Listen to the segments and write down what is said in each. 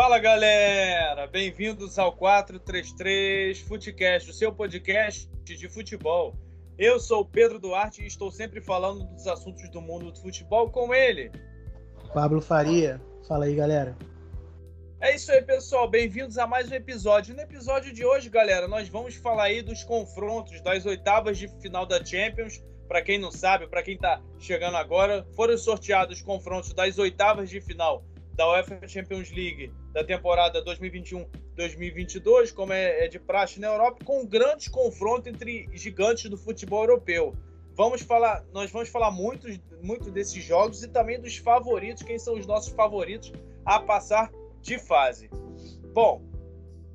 Fala galera, bem-vindos ao 433 Futecast, o seu podcast de futebol. Eu sou o Pedro Duarte e estou sempre falando dos assuntos do mundo do futebol com ele. Pablo Faria, fala aí galera. É isso aí, pessoal. Bem-vindos a mais um episódio. No episódio de hoje, galera, nós vamos falar aí dos confrontos das oitavas de final da Champions. Para quem não sabe, para quem está chegando agora, foram sorteados os confrontos das oitavas de final da UEFA Champions League da temporada 2021-2022, como é, é de praxe na Europa, com um grande confronto entre gigantes do futebol europeu. Vamos falar, nós vamos falar muito, muito desses jogos e também dos favoritos, quem são os nossos favoritos a passar de fase. Bom,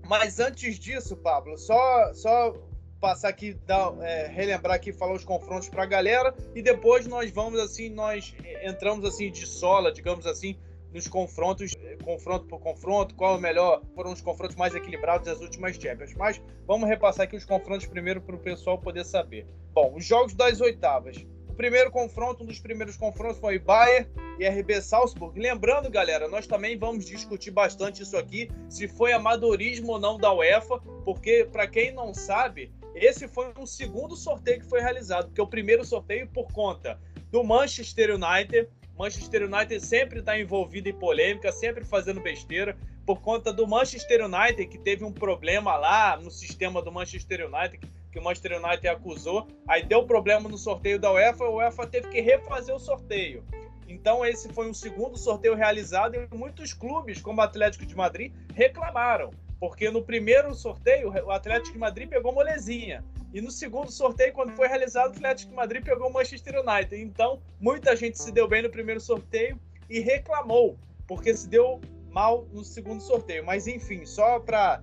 mas antes disso, Pablo, só, só passar aqui, dar, é, relembrar aqui, falar os confrontos para a galera e depois nós vamos assim, nós entramos assim de sola, digamos assim, nos confrontos, confronto por confronto, qual é o melhor, foram os confrontos mais equilibrados das últimas Champions. Mas vamos repassar aqui os confrontos primeiro para o pessoal poder saber. Bom, os jogos das oitavas. O primeiro confronto, um dos primeiros confrontos foi Bayern e RB Salzburg. Lembrando, galera, nós também vamos discutir bastante isso aqui, se foi amadorismo ou não da UEFA, porque para quem não sabe, esse foi um segundo sorteio que foi realizado, porque o primeiro sorteio por conta do Manchester United Manchester United sempre está envolvido em polêmica, sempre fazendo besteira, por conta do Manchester United, que teve um problema lá no sistema do Manchester United, que o Manchester United acusou. Aí deu problema no sorteio da UEFA, a UEFA teve que refazer o sorteio. Então, esse foi um segundo sorteio realizado e muitos clubes, como o Atlético de Madrid, reclamaram. Porque no primeiro sorteio, o Atlético de Madrid pegou molezinha. E no segundo sorteio, quando foi realizado, o Atlético Madrid pegou o Manchester United. Então, muita gente se deu bem no primeiro sorteio e reclamou, porque se deu mal no segundo sorteio. Mas, enfim, só para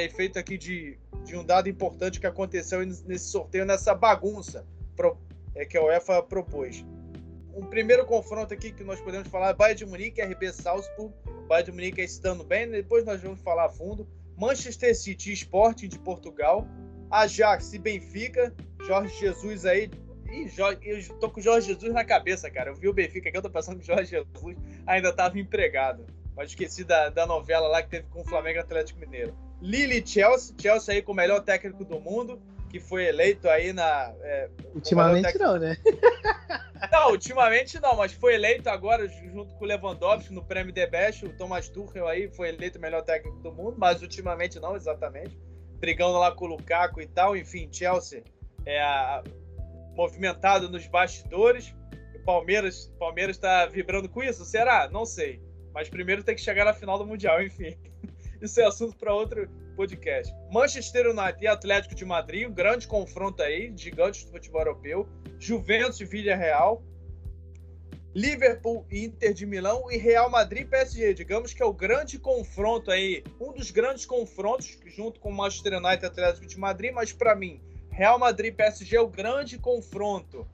efeito aqui de, de um dado importante que aconteceu nesse sorteio, nessa bagunça pro, é, que a UEFA propôs. Um primeiro confronto aqui que nós podemos falar é Bayern de Munique RB Salzburg. Bayern de Munique estando bem, depois nós vamos falar a fundo. Manchester City Sporting de Portugal Ajax e Benfica, Jorge Jesus aí. Ih, Jorge, eu tô com o Jorge Jesus na cabeça, cara. Eu vi o Benfica aqui, eu tô pensando que o Jorge Jesus ainda tava empregado. Mas esqueci da, da novela lá que teve com o Flamengo Atlético Mineiro. Lille Chelsea, Chelsea aí com o melhor técnico do mundo, que foi eleito aí na. É, ultimamente não, né? não, ultimamente não, mas foi eleito agora junto com o Lewandowski no prêmio The Best. O Thomas Tuchel aí foi eleito o melhor técnico do mundo, mas ultimamente não, exatamente brigando lá com o Lukaku e tal. Enfim, Chelsea é movimentado nos bastidores. O Palmeiras Palmeiras está vibrando com isso? Será? Não sei. Mas primeiro tem que chegar na final do Mundial, enfim. Isso é assunto para outro podcast. Manchester United e Atlético de Madrid, um grande confronto aí, gigantes do futebol europeu. Juventus e Villarreal. Liverpool Inter de Milão e Real Madrid PSG. Digamos que é o grande confronto aí, um dos grandes confrontos, junto com o Manchester United e Atlético de Madrid, mas para mim, Real Madrid PSG é o grande confronto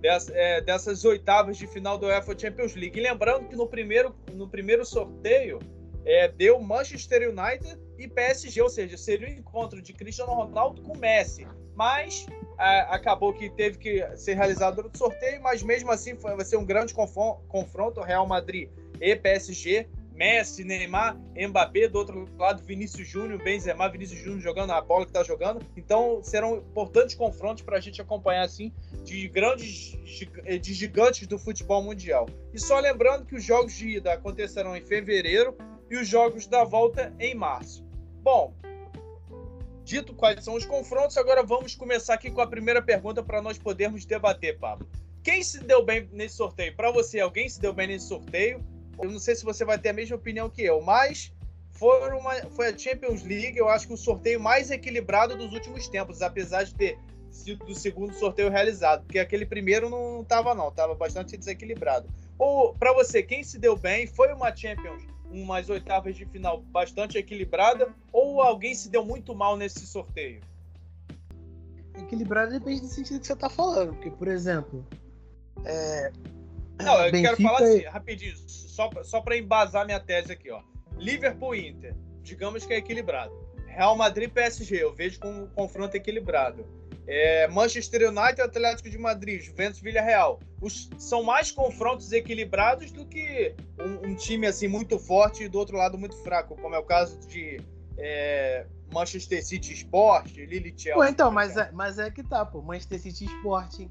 dessas, é, dessas oitavas de final do UEFA Champions League. E lembrando que no primeiro, no primeiro sorteio é, deu Manchester United e PSG, ou seja, seria o um encontro de Cristiano Ronaldo com Messi. Mas acabou que teve que ser realizado outro sorteio, mas mesmo assim foi, vai ser um grande confronto Real Madrid e PSG. Messi, Neymar, Mbappé, do outro lado Vinícius Júnior, Benzema, Vinícius Júnior jogando a bola que está jogando. Então serão importantes confrontos para a gente acompanhar assim de grandes de gigantes do futebol mundial. E só lembrando que os jogos de ida acontecerão em fevereiro e os jogos da volta em março. Bom, dito quais são os confrontos, agora vamos começar aqui com a primeira pergunta para nós podermos debater, Pablo. Quem se deu bem nesse sorteio? Para você, alguém se deu bem nesse sorteio? Eu não sei se você vai ter a mesma opinião que eu, mas foi, uma, foi a Champions League, eu acho que o sorteio mais equilibrado dos últimos tempos, apesar de ter sido o segundo sorteio realizado, porque aquele primeiro não estava não, estava bastante desequilibrado. Ou para você, quem se deu bem? Foi uma Champions umas oitavas de final bastante equilibrada ou alguém se deu muito mal nesse sorteio? Equilibrado depende do sentido que você está falando, porque, por exemplo. É... Não, eu Benfica... quero falar assim, rapidinho, só, só para embasar minha tese aqui, ó. Liverpool Inter, digamos que é equilibrado. Real Madrid PSG, eu vejo como um confronto equilibrado. É, Manchester United, Atlético de Madrid, Juventus, Villarreal. Os, são mais confrontos equilibrados do que um, um, time assim muito forte e do outro lado muito fraco, como é o caso de é, Manchester City Sport, Lille Chelsea. Pô, então, mas é, mas é que tá, pô. Manchester City Sport,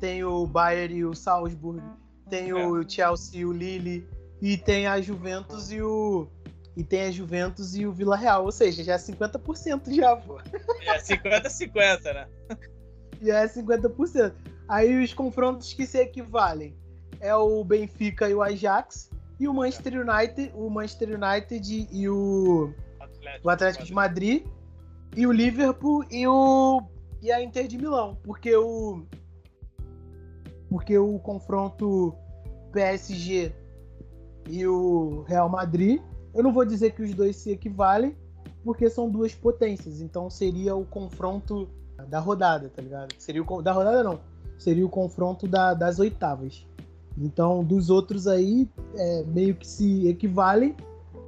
tem o Bayern e o Salzburg, tem é. o Chelsea e o Lille, e tem a Juventus e o e tem a Juventus e o Vila Real, ou seja, já é 50% já, pô. É 50-50, né? Já é 50%. Aí os confrontos que se equivalem é o Benfica e o Ajax e o Manchester United, o Manchester United e o Atlético, o Atlético de Madrid e o Liverpool e o e a Inter de Milão, porque o porque o confronto PSG e o Real Madrid eu não vou dizer que os dois se equivalem, porque são duas potências. Então seria o confronto da rodada, tá ligado? Seria o da rodada não. Seria o confronto da, das oitavas. Então, dos outros aí, é, meio que se equivalem,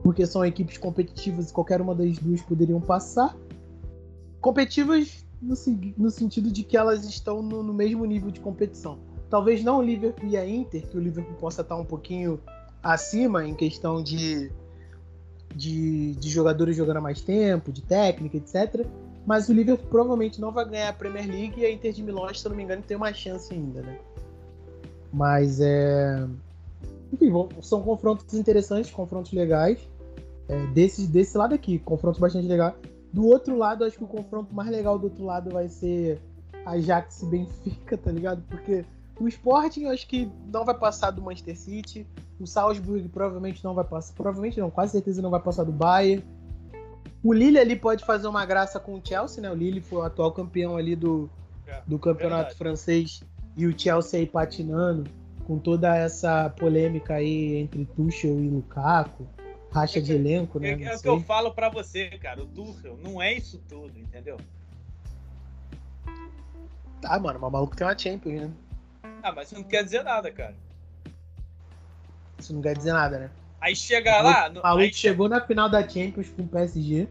porque são equipes competitivas e qualquer uma das duas poderiam passar. Competitivas no, no sentido de que elas estão no, no, mesmo nível de competição. Talvez não o Liverpool e a Inter, que o Liverpool possa estar um pouquinho acima em questão de de, de jogadores jogando há mais tempo, de técnica, etc. Mas o Liverpool provavelmente não vai ganhar a Premier League e a Inter de Milão, se eu não me engano, tem uma chance ainda, né? Mas é. Enfim, são confrontos interessantes, confrontos legais. É, desse, desse lado aqui, confrontos bastante legais. Do outro lado, acho que o confronto mais legal do outro lado vai ser Ajax e Benfica, tá ligado? Porque o Sporting acho que não vai passar do Manchester City. O Salzburg provavelmente não vai passar. Provavelmente não, quase certeza não vai passar do Bayern. O Lille ali pode fazer uma graça com o Chelsea, né? O Lille foi o atual campeão ali do, é, do campeonato verdade. francês. E o Chelsea aí patinando com toda essa polêmica aí entre Tuchel e Lukaku. Racha é que, de elenco, né? É, é o que eu falo para você, cara. O Tuchel não é isso tudo, entendeu? Tá, mano, mas o maluco tem uma Champions, né? Ah, mas isso não quer dizer nada, cara. Isso não quer dizer nada, né? Aí chega lá. O maluco chegou na final da Champions com o PSG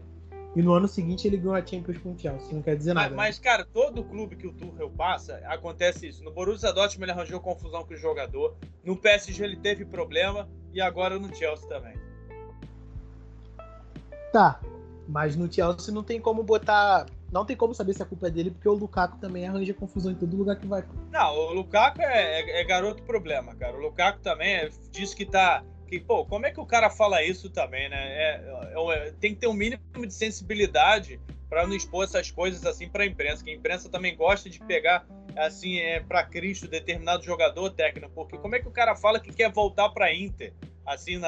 e no ano seguinte ele ganhou a Champions com o Chelsea. Isso não quer dizer nada. Mas, né? mas, cara, todo clube que o Tuchel passa, acontece isso. No Borussia Dortmund ele arranjou confusão com o jogador. No PSG ele teve problema e agora no Chelsea também. Tá, mas no Chelsea não tem como botar não tem como saber se a culpa é dele, porque o Lukaku também arranja confusão em todo lugar que vai. Não, o Lukaku é, é, é garoto problema, cara. O Lukaku também é, diz que tá. Que, pô, como é que o cara fala isso também, né? É, é, é tem que ter um mínimo de sensibilidade para não expor essas coisas assim para a imprensa, que a imprensa também gosta de pegar assim é para Cristo determinado jogador técnico, porque como é que o cara fala que quer voltar para Inter, assim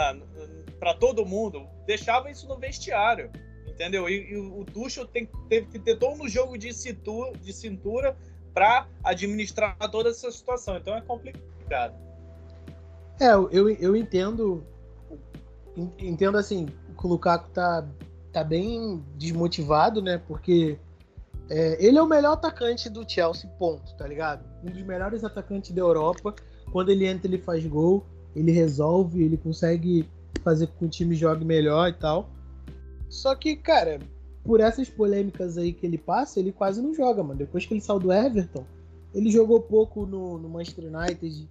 para todo mundo, deixava isso no vestiário entendeu? E, e o Tuchel tem, teve que ter todo um jogo de cintura, de cintura para administrar toda essa situação. Então é complicado. É, eu, eu entendo. Entendo assim, que o Lukaku tá, tá bem desmotivado, né? Porque é, ele é o melhor atacante do Chelsea, ponto, tá ligado? Um dos melhores atacantes da Europa. Quando ele entra, ele faz gol, ele resolve, ele consegue fazer com que o time jogue melhor e tal. Só que, cara, por essas polêmicas aí que ele passa, ele quase não joga, mano. Depois que ele saiu do Everton, ele jogou pouco no, no Manchester United.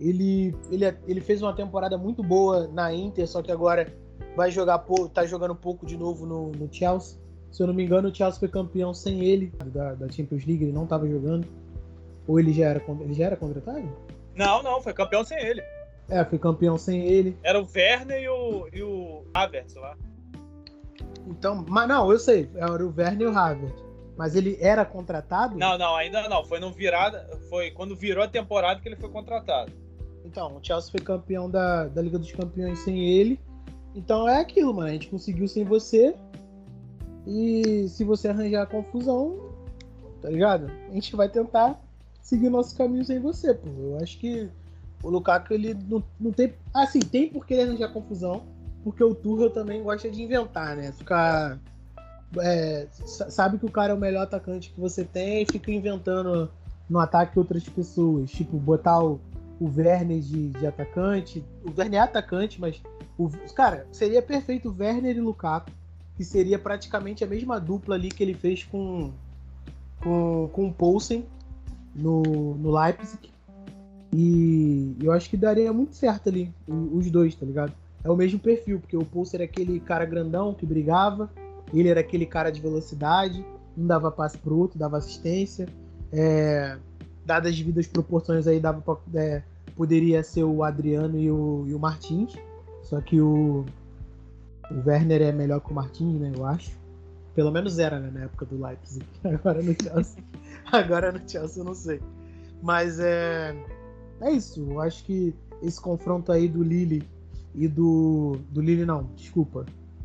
Ele, ele, ele fez uma temporada muito boa na Inter, só que agora vai jogar pouco, tá jogando pouco de novo no, no Chelsea. Se eu não me engano, o Chelsea foi campeão sem ele da, da Champions League, ele não estava jogando. Ou ele já era, ele já era contratado? Não, não, foi campeão sem ele. É, foi campeão sem ele. Era o Werner e o, e o Havertz lá. Então, mas não, eu sei, era o Werner e o Havertz. Mas ele era contratado? Não, não, ainda não. Foi no virada, foi quando virou a temporada que ele foi contratado. Então, o Chelsea foi campeão da, da Liga dos Campeões sem ele. Então é aquilo, mano. A gente conseguiu sem você. E se você arranjar confusão, tá ligado? A gente vai tentar seguir o nosso caminho sem você, pô. Eu acho que o Lukaku, ele não, não tem. Assim, tem por que ele arranjar confusão porque o Tuchel também gosta de inventar, né? Ficar. É, sabe que o cara é o melhor atacante que você tem e fica inventando no ataque outras pessoas. Tipo, botar o, o Werner de, de atacante. O Werner é atacante, mas. O, cara, seria perfeito o Werner e Lukaku, que seria praticamente a mesma dupla ali que ele fez com, com, com o Poulsen no, no Leipzig. E eu acho que daria muito certo ali, os dois, tá ligado? É o mesmo perfil, porque o Poulsen era aquele cara grandão que brigava, ele era aquele cara de velocidade, um dava passe pro outro, dava assistência. É, dadas as devidas proporções aí, dava pra, é, poderia ser o Adriano e o, e o Martins. Só que o, o Werner é melhor que o Martins, né? Eu acho. Pelo menos era, né? Na época do Leipzig. Agora no Chelsea. Agora no Chelsea eu não sei. Mas é. É isso. Eu acho que esse confronto aí do Lille e do. Do Lille não, desculpa.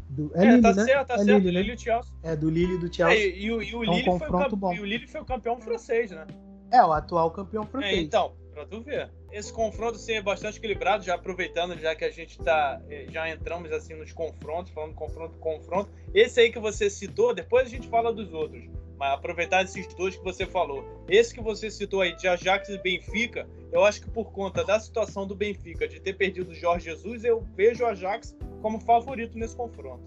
Do, é, é Lille, tá né? certo, tá é certo. Lille, né? Lille e o Chelsea. É, do Lille e do Chelsea. É, e, e, o, e o é um Lille foi o, bom. E o Lille foi o campeão francês, né? É, o atual campeão francês. É, então, pra tu ver. Esse confronto assim, é bastante equilibrado, já aproveitando, já que a gente tá. Eh, já entramos assim nos confrontos, falando confronto confronto. Esse aí que você citou, depois a gente fala dos outros. Mas aproveitar esses dois que você falou. Esse que você citou aí, de Ajax e Benfica, eu acho que por conta da situação do Benfica, de ter perdido o Jorge Jesus, eu vejo o Ajax como favorito nesse confronto.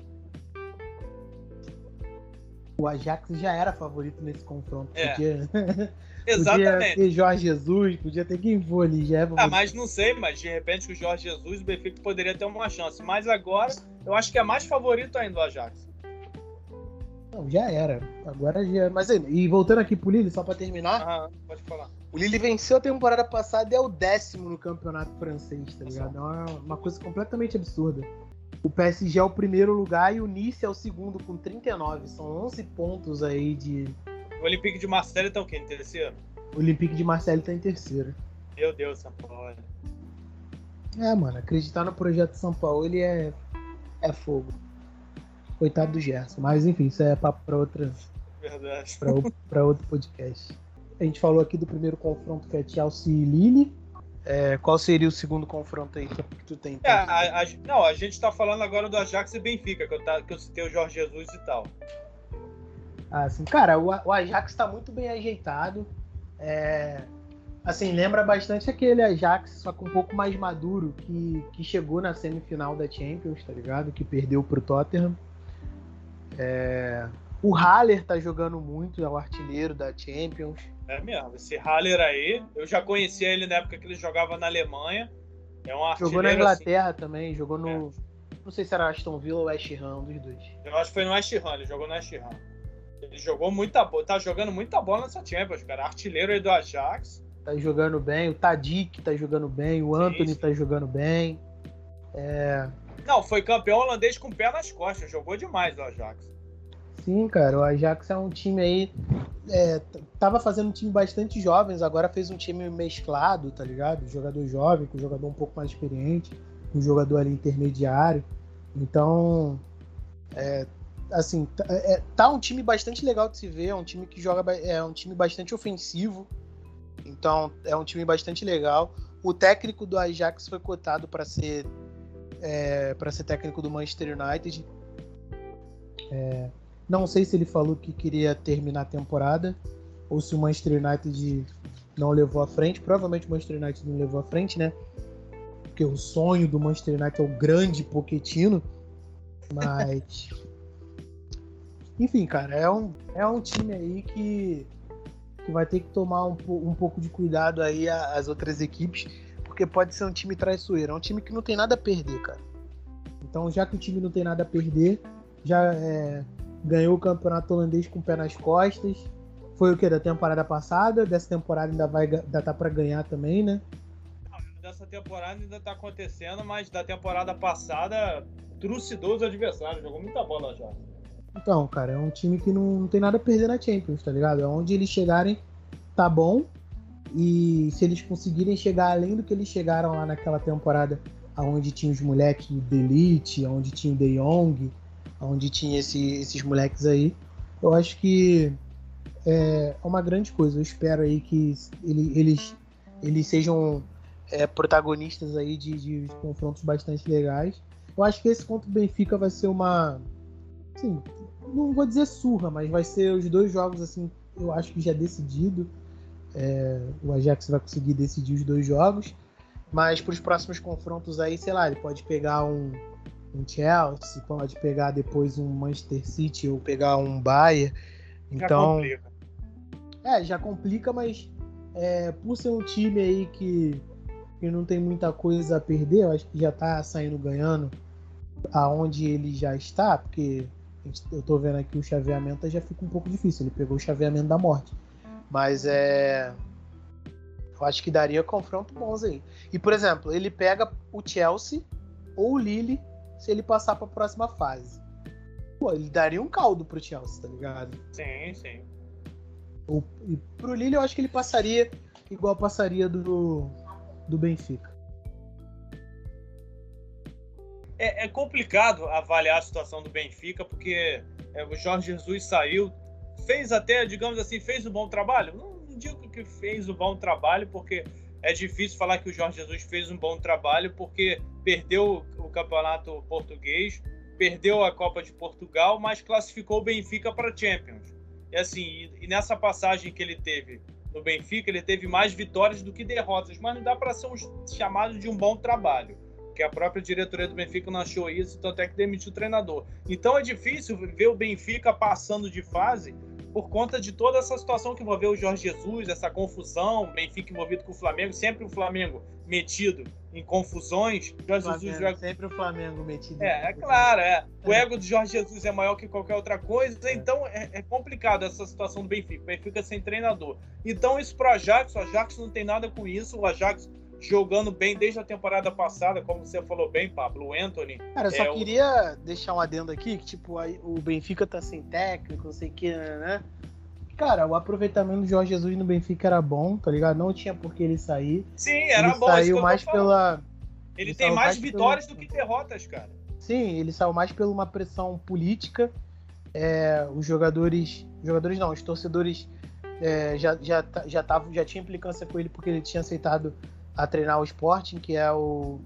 O Ajax já era favorito nesse confronto. É. Porque... Exatamente. Podia ter Jorge Jesus, podia ter quem for ali. Já é ah, mas não sei, mas de repente com o Jorge Jesus o Benfica poderia ter uma chance. Mas agora eu acho que é mais favorito ainda o Ajax. Não, já era. Agora já. Mas e voltando aqui pro Lille, só pra terminar. Aham, pode falar. O Lille venceu a temporada passada e é o décimo no campeonato francês, tá ligado? É uma, uma coisa completamente absurda. O PSG é o primeiro lugar e o Nice é o segundo com 39. São 11 pontos aí de, o Olympique de Marseille tá o quê? Em terceiro? O Olympique de Marseille tá em terceiro. Meu Deus, São Paulo. É, mano, acreditar no projeto São Paulo ele é, é fogo. Coitado do Gerson. Mas enfim, isso é papo pra outra. Verdade. Pra, pra outro podcast. A gente falou aqui do primeiro confronto que é Chelsea e Lille. É, qual seria o segundo confronto aí que tu tem? É, a, a, não, a gente tá falando agora do Ajax e Benfica, que eu, tá, que eu citei o Jorge Jesus e tal. Assim, cara, o, o Ajax está muito bem ajeitado. É, assim, lembra bastante aquele Ajax, só que um pouco mais maduro, que, que chegou na semifinal da Champions, tá ligado? Que perdeu pro Tottenham. É, o Haller tá jogando muito, é o artilheiro da Champions. É mesmo, esse Haller aí, eu já conhecia ele na época que ele jogava na Alemanha. É um artilheiro. Jogou na Inglaterra assim. também, jogou no. É. Não sei se era Aston Villa ou West Ham, um dos dois. Eu acho que foi no West Ham, ele jogou no West Ham. Ele jogou muita bola, tá jogando muita bola nessa Champions, cara. Artilheiro aí do Ajax. Tá jogando bem, o Tadic tá jogando bem, o Anthony sim, sim. tá jogando bem. É... Não, foi campeão holandês com o pé nas costas, jogou demais o Ajax. Sim, cara, o Ajax é um time aí. É, tava fazendo um time bastante jovens, agora fez um time mesclado, tá ligado? Jogador jovem, com jogador um pouco mais experiente, um jogador ali intermediário. Então, é, assim, tá, é, é, tá um time bastante legal de se ver, é um time que joga, é um time bastante ofensivo, então é um time bastante legal. O técnico do Ajax foi cotado para ser é, para ser técnico do Manchester United. É, não sei se ele falou que queria terminar a temporada ou se o Manchester United não levou à frente. Provavelmente o Manchester United não levou à frente, né? Porque o sonho do Manchester United é o grande Poquetino. Mas enfim, cara, é um, é um time aí que, que vai ter que tomar um, um pouco de cuidado aí as outras equipes, porque pode ser um time traiçoeiro. É um time que não tem nada a perder, cara. Então, já que o time não tem nada a perder, já é, ganhou o campeonato holandês com o pé nas costas. Foi o que? Da temporada passada? Dessa temporada ainda vai ainda tá para ganhar também, né? Dessa temporada ainda tá acontecendo, mas da temporada passada trucidou os adversários, jogou muita bola já. Então, cara, é um time que não, não tem nada a perder na Champions, tá ligado? É onde eles chegarem, tá bom. E se eles conseguirem chegar além do que eles chegaram lá naquela temporada, onde tinha os moleques de Elite, onde tinha o De Jong, onde tinha esse, esses moleques aí, eu acho que é uma grande coisa. Eu espero aí que ele, eles, eles sejam é, protagonistas aí de, de confrontos bastante legais. Eu acho que esse contra o Benfica vai ser uma. Sim, não vou dizer surra, mas vai ser os dois jogos assim, eu acho que já decidido. É, o Ajax vai conseguir decidir os dois jogos, mas para os próximos confrontos aí, sei lá, ele pode pegar um, um Chelsea, pode pegar depois um Manchester City ou pegar um Bayern. Então, É, já complica, mas é, por ser um time aí que, que não tem muita coisa a perder, eu acho que já tá saindo ganhando aonde ele já está, porque eu tô vendo aqui o chaveamento já fica um pouco difícil. Ele pegou o chaveamento da morte. Mas é. Eu acho que daria confronto bons aí. E, por exemplo, ele pega o Chelsea ou o Lille se ele passar para a próxima fase. Pô, ele daria um caldo pro Chelsea, tá ligado? Sim, sim. O, e pro Lille eu acho que ele passaria igual passaria do, do Benfica. É, é complicado avaliar a situação do Benfica, porque é, o Jorge Jesus saiu, fez até, digamos assim, fez um bom trabalho. Não, não digo que fez um bom trabalho, porque é difícil falar que o Jorge Jesus fez um bom trabalho, porque perdeu o campeonato português, perdeu a Copa de Portugal, mas classificou o Benfica para Champions. E assim, e nessa passagem que ele teve no Benfica, ele teve mais vitórias do que derrotas, mas não dá para ser um chamado de um bom trabalho, que a própria diretoria do Benfica não achou isso, tanto é que demitiu o treinador. Então é difícil ver o Benfica passando de fase por conta de toda essa situação que envolveu o Jorge Jesus, essa confusão, Benfica envolvido com o Flamengo, sempre o Flamengo metido em confusões. Jorge Flamengo, Jesus joga... sempre o Flamengo metido. É, é claro, é. O ego do Jorge Jesus é maior que qualquer outra coisa, é. então é, é, complicado essa situação do Benfica. O Benfica sem treinador. Então isso pro Ajax, o Ajax não tem nada com isso. O Ajax jogando bem desde a temporada passada, como você falou bem, Pablo, o Anthony. Cara, eu só é, queria deixar um adendo aqui, que tipo, o Benfica tá sem técnico, não sei o que, né? Cara, o aproveitamento do Jorge Jesus no Benfica era bom, tá ligado? Não tinha por que ele sair. Sim, era ele bom. Saiu mais pela. Ele, ele tem mais, mais vitórias pelo... do que derrotas, cara. Sim, ele saiu mais por uma pressão política. É, os jogadores. Jogadores não, os torcedores é, já, já, já, tava, já tinha implicância com ele porque ele tinha aceitado a treinar o Sporting, que é o,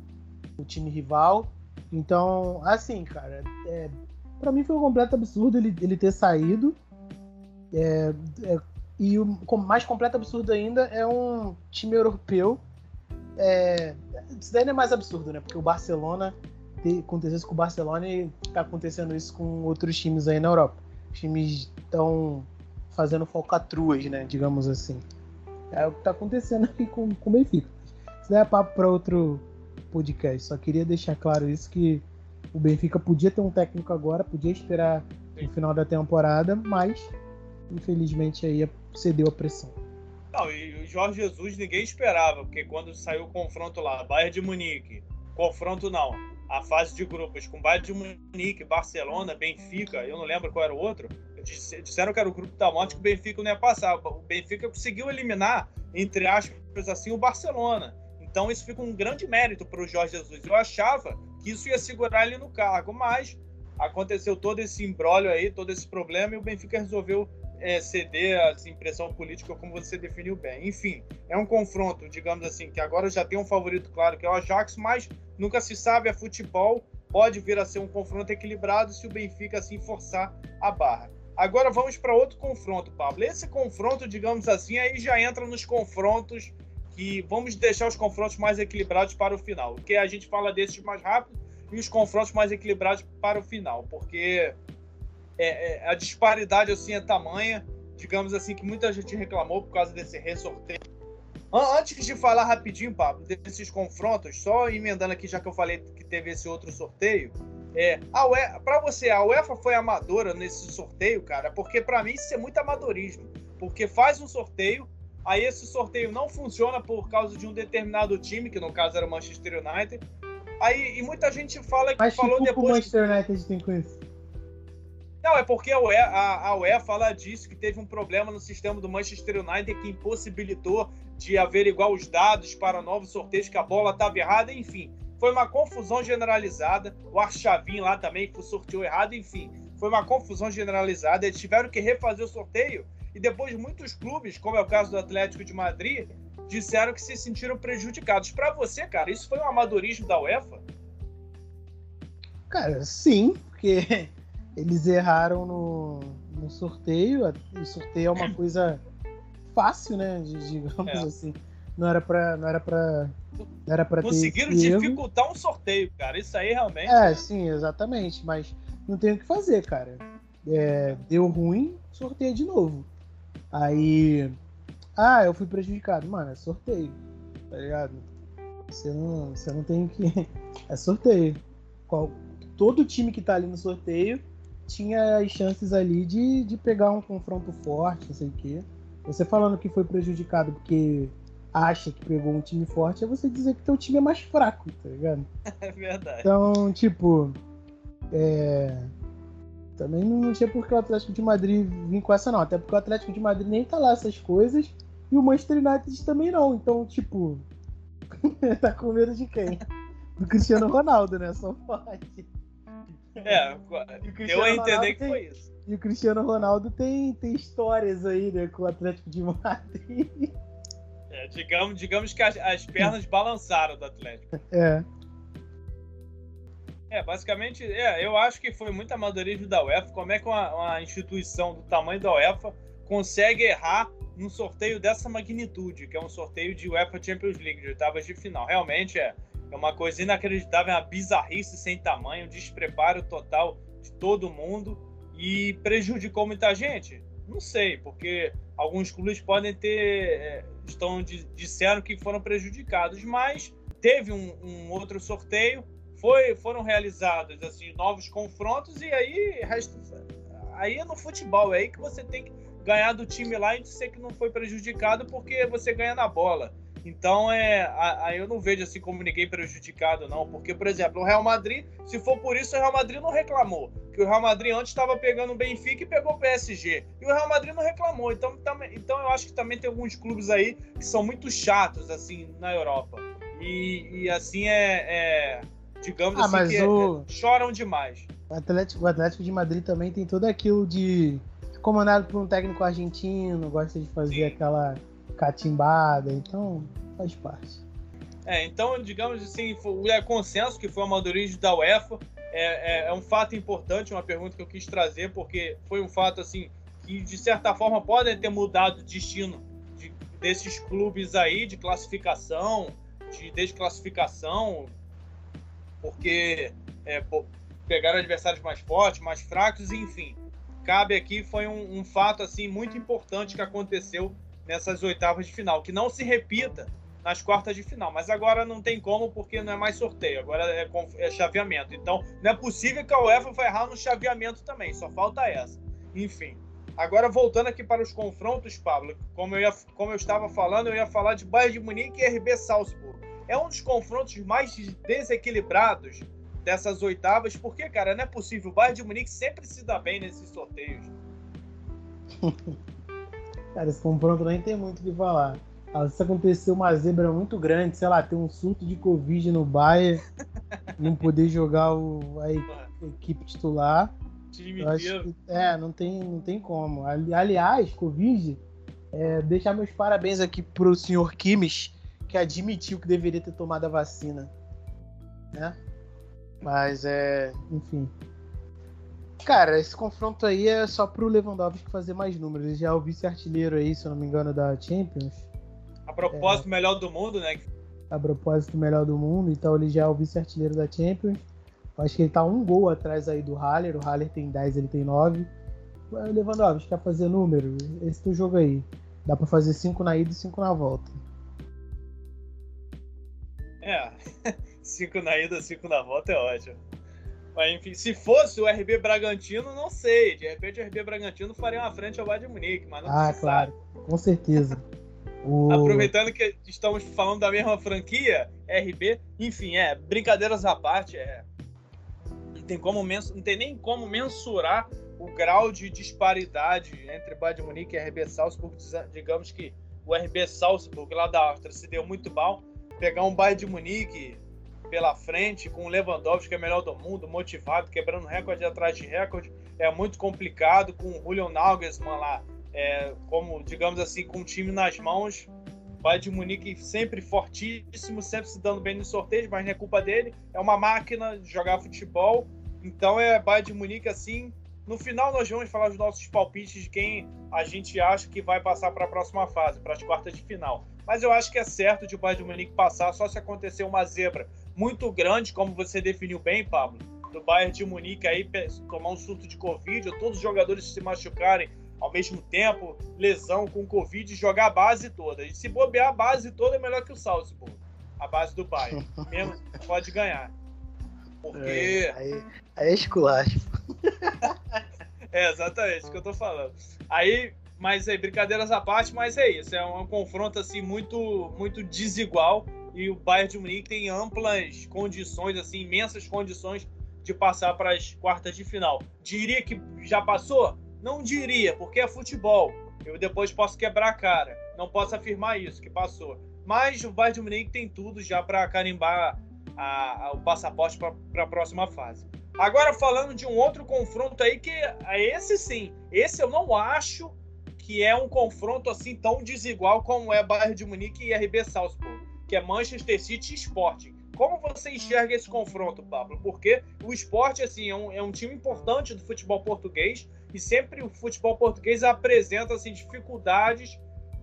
o time rival. Então, assim, cara, é, para mim foi um completo absurdo ele, ele ter saído. É, é, e o mais completo absurdo ainda é um time europeu. É, isso daí não é mais absurdo, né? Porque o Barcelona aconteceu isso com o Barcelona e tá acontecendo isso com outros times aí na Europa. Os times estão fazendo falcatruas, né? Digamos assim. É o que tá acontecendo aqui com, com o Benfica. Isso daí é papo para outro podcast. Só queria deixar claro isso que o Benfica podia ter um técnico agora, podia esperar o final da temporada, mas infelizmente aí cedeu a pressão. Não, e o Jorge Jesus ninguém esperava, porque quando saiu o confronto lá, Bayern de Munique, confronto não, a fase de grupos com Bayern de Munique, Barcelona, Benfica, eu não lembro qual era o outro, disseram que era o grupo da morte que o Benfica não ia passar. O Benfica conseguiu eliminar, entre aspas, assim, o Barcelona. Então isso fica um grande mérito para o Jorge Jesus. Eu achava que isso ia segurar ele no cargo, mas aconteceu todo esse embrólio aí, todo esse problema e o Benfica resolveu é, ceder a impressão política como você definiu bem. Enfim, é um confronto, digamos assim, que agora já tem um favorito claro que é o Ajax, mas nunca se sabe, é futebol, pode vir a ser um confronto equilibrado se o Benfica assim forçar a barra. Agora vamos para outro confronto, Pablo. Esse confronto, digamos assim, aí já entra nos confrontos que vamos deixar os confrontos mais equilibrados para o final. Porque a gente fala desses mais rápido e os confrontos mais equilibrados para o final. Porque é, é, a disparidade assim é tamanha, digamos assim, que muita gente reclamou por causa desse ressorteio. Antes de falar rapidinho, Pablo, desses confrontos, só emendando aqui, já que eu falei que teve esse outro sorteio, é, para você, a UEFA foi amadora nesse sorteio, cara, porque para mim isso é muito amadorismo. Porque faz um sorteio, Aí esse sorteio não funciona por causa de um determinado time, que no caso era o Manchester United. Aí, e muita gente fala que Mas falou depois. o Manchester United tem com isso? Não, é porque a UEFA, a, a UEFA fala disso, que teve um problema no sistema do Manchester United que impossibilitou de averiguar os dados para novos sorteios, que a bola estava errada, enfim. Foi uma confusão generalizada. O Archavin lá também sorteou errado, enfim. Foi uma confusão generalizada. Eles tiveram que refazer o sorteio e depois muitos clubes, como é o caso do Atlético de Madrid, disseram que se sentiram prejudicados. Para você, cara, isso foi um amadorismo da UEFA? Cara, sim, porque eles erraram no, no sorteio. O sorteio é uma coisa fácil, né? Digamos é. assim. Não era pra. Não era pra. Não era pra Conseguiram dificultar um sorteio, cara. Isso aí realmente. É, sim, exatamente. Mas não tem o que fazer, cara. É, deu ruim, sorteia de novo. Aí. Ah, eu fui prejudicado. Mano, é sorteio. Tá ligado? Você não, você não tem que. É sorteio. Qual, todo time que tá ali no sorteio tinha as chances ali de, de pegar um confronto forte, não sei o quê. Você falando que foi prejudicado porque acha que pegou um time forte, é você dizer que teu time é mais fraco, tá ligado? É verdade. Então, tipo, é... também não tinha por que o Atlético de Madrid vir com essa, não. Até porque o Atlético de Madrid nem tá lá essas coisas e o Manchester United também não. Então, tipo, tá com medo de quem? Do Cristiano Ronaldo, né? Só pode. É, eu a entender que foi isso. E o Cristiano Ronaldo tem, tem histórias aí, né, com o Atlético de Madrid. É, digamos, digamos que as, as pernas balançaram do Atlético. É. É, basicamente, é, eu acho que foi muito amadorismo da UEFA. Como é que uma, uma, instituição do tamanho da UEFA consegue errar num sorteio dessa magnitude, que é um sorteio de UEFA Champions League, de oitavas de final? Realmente é, é uma coisa inacreditável, é uma bizarrice sem tamanho, despreparo total de todo mundo e prejudicou muita gente? Não sei, porque alguns clubes podem ter. É, estão disseram que foram prejudicados, mas teve um, um outro sorteio, foi, foram realizados assim novos confrontos e aí aí é no futebol, é aí que você tem que ganhar do time lá e dizer que não foi prejudicado porque você ganha na bola. Então, é, aí eu não vejo assim como ninguém prejudicado, não. Porque, por exemplo, o Real Madrid, se for por isso, o Real Madrid não reclamou. Que o Real Madrid antes estava pegando o Benfica e pegou o PSG. E o Real Madrid não reclamou. Então, também, então eu acho que também tem alguns clubes aí que são muito chatos, assim, na Europa. E, e assim é, é digamos ah, assim, que é, o... é, choram demais. O Atlético, o Atlético de Madrid também tem tudo aquilo de comandado por um técnico argentino, gosta de fazer Sim. aquela catimbada, então faz parte. É, então, digamos assim, o é consenso que foi o amadorismo da UEFA é, é, é, um fato importante, uma pergunta que eu quis trazer, porque foi um fato assim que, de certa forma, podem ter mudado o destino de, desses clubes aí de classificação, de desclassificação, porque é, pegaram adversários mais fortes, mais fracos, enfim. Cabe aqui, foi um, um fato assim muito importante que aconteceu nessas oitavas de final. Que não se repita nas quartas de final. Mas agora não tem como, porque não é mais sorteio, agora é, é chaveamento. Então, não é possível que a UEFA vai errar no chaveamento também, só falta essa. Enfim. Agora, voltando aqui para os confrontos, Pablo, como eu, ia, como eu estava falando, eu ia falar de Bayern de Munique e RB Salzburg. É um dos confrontos mais desequilibrados dessas oitavas, porque, cara, não é possível. O Bayern de Munique sempre se dá bem nesses sorteios. Cara, esse confronto nem tem muito o que falar. Se acontecer uma zebra muito grande, sei lá, ter um surto de Covid no Bayern, não poder jogar o, a equipe titular. Time que, é, não tem, não tem como. Aliás, Covid, é, deixar meus parabéns aqui pro senhor Kimmich, que admitiu que deveria ter tomado a vacina. Né? Mas é, enfim, Cara, esse confronto aí é só pro Lewandowski fazer mais números. Ele já é o vice-artilheiro aí, se eu não me engano, da Champions. A propósito, é... melhor do mundo, né? A propósito, melhor do mundo. Então ele já é o vice-artilheiro da Champions. Acho que ele tá um gol atrás aí do Haller. O Haller tem 10, ele tem 9. O Lewandowski quer fazer número? Esse teu jogo aí. Dá pra fazer 5 na ida e 5 na volta. É, 5 na ida, 5 na volta é ótimo. Mas enfim, se fosse o RB Bragantino, não sei. De repente o RB Bragantino faria uma frente ao Bayern de Munique, mas não Ah, claro, sabe. com certeza. O... Aproveitando que estamos falando da mesma franquia, RB, enfim, é, brincadeiras à parte, é. Não tem, como mens... não tem nem como mensurar o grau de disparidade entre Bayern de Munique e RB Salzburg. Digamos que o RB Salzburg lá da Áustria se deu muito mal. Pegar um Bayern de Munique pela frente, com o Lewandowski, que é melhor do mundo, motivado, quebrando recorde atrás de recorde, é muito complicado, com o Julian Nagelsmann lá, é, como, digamos assim, com o time nas mãos, Bayern de Munique sempre fortíssimo, sempre se dando bem nos sorteios, mas não é culpa dele, é uma máquina de jogar futebol, então é Bayern de Munique assim, no final nós vamos falar os nossos palpites de quem a gente acha que vai passar para a próxima fase, para as quartas de final. Mas eu acho que é certo de o Bayern de Munique passar só se acontecer uma zebra muito grande, como você definiu bem, Pablo, do Bayern de Munique aí tomar um surto de Covid, ou todos os jogadores se machucarem ao mesmo tempo, lesão com Covid, jogar a base toda. E se bobear a base toda é melhor que o Salzburg, a base do Bayern. Mesmo pode ganhar. Porque. É, aí, aí é esculacho. é, exatamente, isso que eu tô falando. Aí, mas aí, brincadeiras à parte, mas é isso. É um, é um confronto assim muito, muito desigual. E o Bayern de Munique tem amplas condições, assim, imensas condições de passar para as quartas de final. Diria que já passou? Não diria, porque é futebol. Eu depois posso quebrar a cara. Não posso afirmar isso, que passou. Mas o Bayern de Munique tem tudo já para carimbar a, a, o passaporte para a próxima fase. Agora falando de um outro confronto aí que é esse sim, esse eu não acho que é um confronto assim tão desigual como é Bayern de Munique e RB Salzburg, que é Manchester City e Sporting. Como você enxerga esse confronto, Pablo? Porque o esporte assim, é, um, é um time importante do futebol português e sempre o futebol português apresenta assim, dificuldades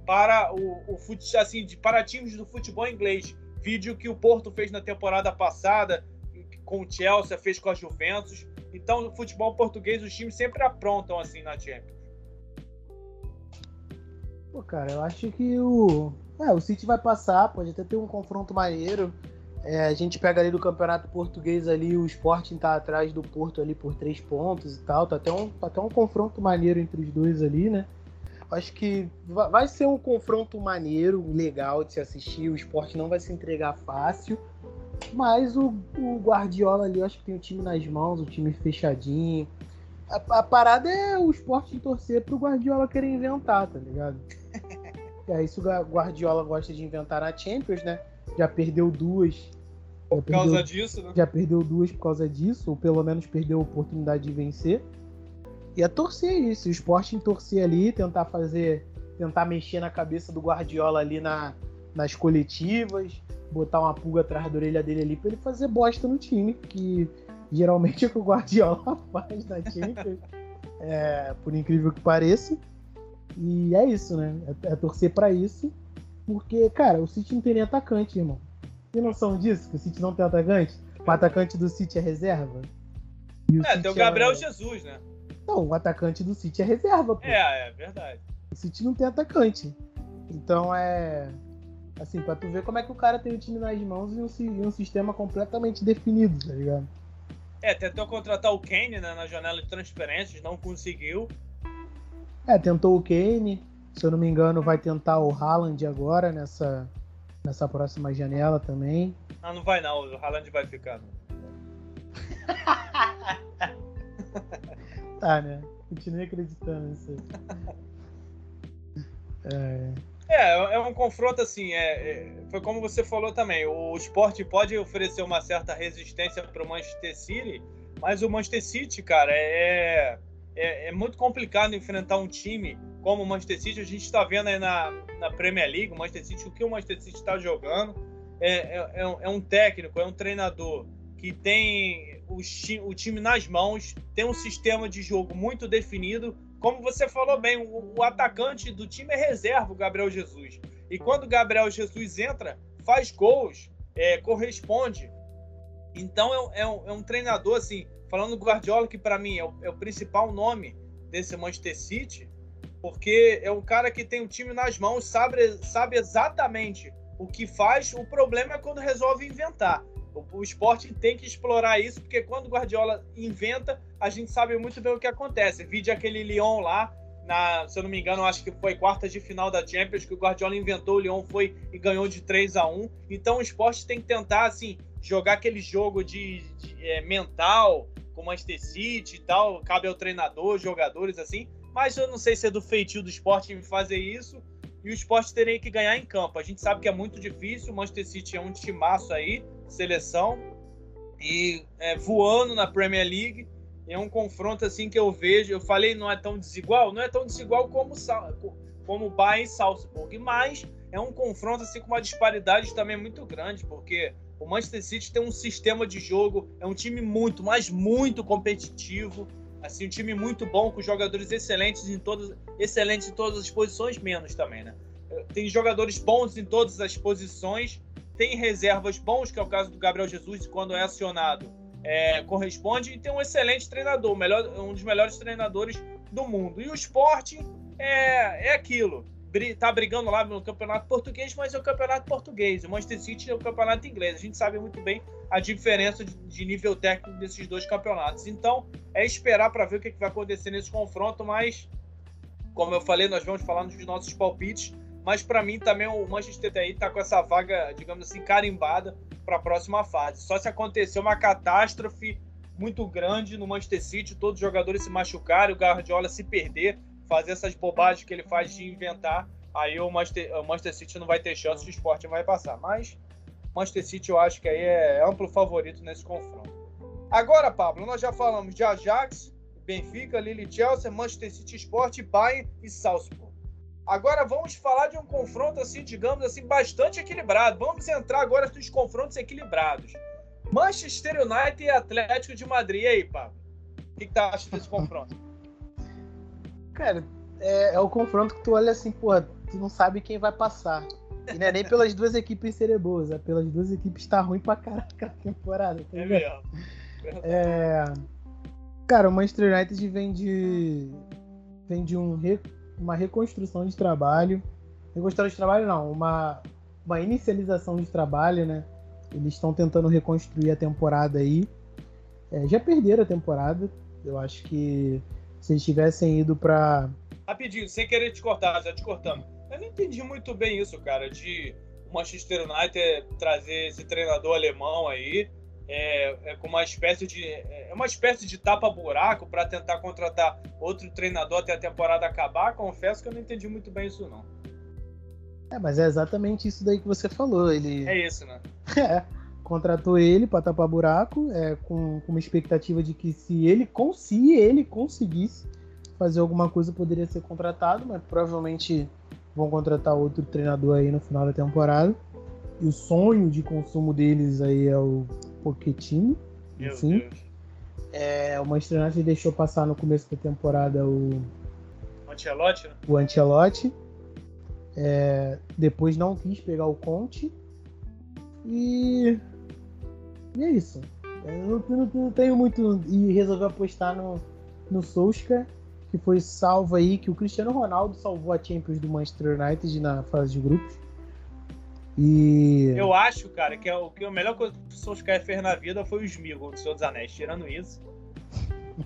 para o, o assim, para times do futebol inglês. Vídeo que o Porto fez na temporada passada, com o Chelsea, fez com a Juventus. Então, no futebol português, os times sempre aprontam assim na Champions. Pô, cara, eu acho que o. É, o City vai passar, pode até ter um confronto maneiro. É, a gente pega ali do Campeonato Português ali, o Sporting tá atrás do Porto ali por três pontos e tal. Tá até um, tá até um confronto maneiro entre os dois ali, né? Acho que vai ser um confronto maneiro, legal de se assistir. O esporte não vai se entregar fácil. Mas o, o Guardiola ali, eu acho que tem o time nas mãos, o time fechadinho. A, a parada é o esporte torcer pro Guardiola querer inventar, tá ligado? É isso o Guardiola gosta de inventar na Champions, né? Já perdeu duas por causa perdeu, disso, né? Já perdeu duas por causa disso, ou pelo menos perdeu a oportunidade de vencer. E é torcer isso, o esporte em torcer ali, tentar fazer, tentar mexer na cabeça do Guardiola ali na, nas coletivas, botar uma pulga atrás da orelha dele ali pra ele fazer bosta no time, que geralmente é o que o Guardiola faz na Champions, é, por incrível que pareça. E é isso, né? É, é torcer para isso, porque, cara, o City não tem nem atacante, irmão. Tem noção disso? Que o City não tem atacante? O atacante do City é reserva? é, tem o Gabriel é... Jesus, né? Não, o atacante do City é reserva, pô. É, é verdade. O City não tem atacante. Então é. Assim, pra tu ver como é que o cara tem o time nas mãos e um, um sistema completamente definido, tá ligado? É, tentou contratar o Kane né, na janela de transferências, não conseguiu. É, tentou o Kane. Se eu não me engano, vai tentar o Haaland agora nessa, nessa próxima janela também. Ah, não vai não, o Haaland vai ficar. tá, né? Continue acreditando nisso É... é, é um confronto assim, é, é, foi como você falou também, o esporte pode oferecer uma certa resistência para o Manchester City, mas o Manchester City, cara, é, é, é muito complicado enfrentar um time como o Manchester City, a gente está vendo aí na, na Premier League, o Manchester City, o que o Manchester City está jogando é, é, é, um é técnico, é um treinador que tem o, o, time nas mãos, tem um sistema de jogo muito definido. Como você falou bem, o, o atacante do time é reserva, o Gabriel Jesus. E quando o Gabriel Jesus entra, faz gols, é, corresponde. Então é, é, um, é, um, treinador, assim, falando do Guardiola, que para mim é o, é o principal nome desse Manchester City, porque é um cara que tem o time nas mãos, sabe, sabe exatamente o que faz. O problema é quando resolve inventar. O, o esporte tem que explorar isso, porque quando o Guardiola inventa, a gente sabe muito bem o que acontece. Vide aquele Lyon lá, na, se eu não me engano, acho que foi quartas de final da Champions, que o Guardiola inventou, o Lyon foi e ganhou de 3 a 1 Então o esporte tem que tentar, assim, jogar aquele jogo de, de é, mental, com Manchester City e tal, cabe ao treinador, jogadores, assim, mas eu não sei se é do feitio do esporte fazer isso e o esporte teria que ganhar em campo. A gente sabe que é muito difícil, o Manchester City é um timaço aí, seleção, e é, voando na Premier League. É um confronto assim que eu vejo. Eu falei, não é tão desigual, não é tão desigual como como Bayern e Salzburg, mas é um confronto assim com uma disparidade também muito grande, porque o Manchester City tem um sistema de jogo, é um time muito, mas muito competitivo Assim, um time muito bom, com jogadores excelentes em todas, excelentes em todas as posições, menos também, né? Tem jogadores bons em todas as posições, tem reservas bons, que é o caso do Gabriel Jesus, quando é acionado, é, corresponde, e tem um excelente treinador, melhor, um dos melhores treinadores do mundo. E o Sporting é, é aquilo. Tá brigando lá no campeonato português, mas é o campeonato português. O Manchester City é o campeonato inglês. A gente sabe muito bem a diferença de nível técnico desses dois campeonatos. Então, é esperar para ver o que vai acontecer nesse confronto, mas, como eu falei, nós vamos falar nos nossos palpites. Mas para mim também o Manchester aí está com essa vaga, digamos assim, carimbada para a próxima fase. Só se acontecer uma catástrofe muito grande no Manchester City, todos os jogadores se machucarem, o Guardiola se perder, fazer essas bobagens que ele faz de inventar, aí o Manchester, o Manchester City não vai ter chance, o esporte vai passar. Mas o Manchester City eu acho que aí é amplo favorito nesse confronto. Agora, Pablo, nós já falamos de Ajax, Benfica, Lille Chelsea, Manchester City Sport, Bayern e Salzburg. Agora vamos falar de um confronto assim, digamos assim, bastante equilibrado. Vamos entrar agora nos confrontos equilibrados. Manchester United e Atlético de Madrid. E aí, Pablo? O que, que tu acha desse confronto? Cara, é, é, o confronto que tu olha assim, pô, tu não sabe quem vai passar. E não é nem pelas duas equipes serem boas, é pelas duas equipes tá ruim pra caraca a temporada. Tá é mesmo. É... Cara, o Manchester United vem de. vem de um re... uma reconstrução de trabalho. Reconstrução de trabalho não, uma, uma inicialização de trabalho, né? Eles estão tentando reconstruir a temporada aí. É, já perderam a temporada. Eu acho que se eles tivessem ido para Rapidinho, sem querer te cortar, já te cortando. Eu não entendi muito bem isso, cara, de o Manchester United trazer esse treinador alemão aí. É, é com uma espécie de é uma espécie de tapa buraco para tentar contratar outro treinador até a temporada acabar. Confesso que eu não entendi muito bem isso não. É, mas é exatamente isso daí que você falou. Ele é isso, né? é, contratou ele para tapar buraco, é, com, com, uma expectativa de que se ele, se ele conseguisse fazer alguma coisa, poderia ser contratado, mas provavelmente vão contratar outro treinador aí no final da temporada. E o sonho de consumo deles aí é o Pochettino, enfim. É, o Manchester United deixou passar no começo da temporada o Ancelotti, né? O Ancelotti. É, depois não quis pegar o Conte. E e é isso. Eu não, não tenho muito. E resolveu apostar no, no Solskjaer, que foi salvo aí, que o Cristiano Ronaldo salvou a Champions do Manchester United na fase de grupos. E. Eu acho, cara, que, é o, que a melhor coisa que o Solskjaer fez na vida foi o Smigol do Senhor dos Anéis. Tirando isso.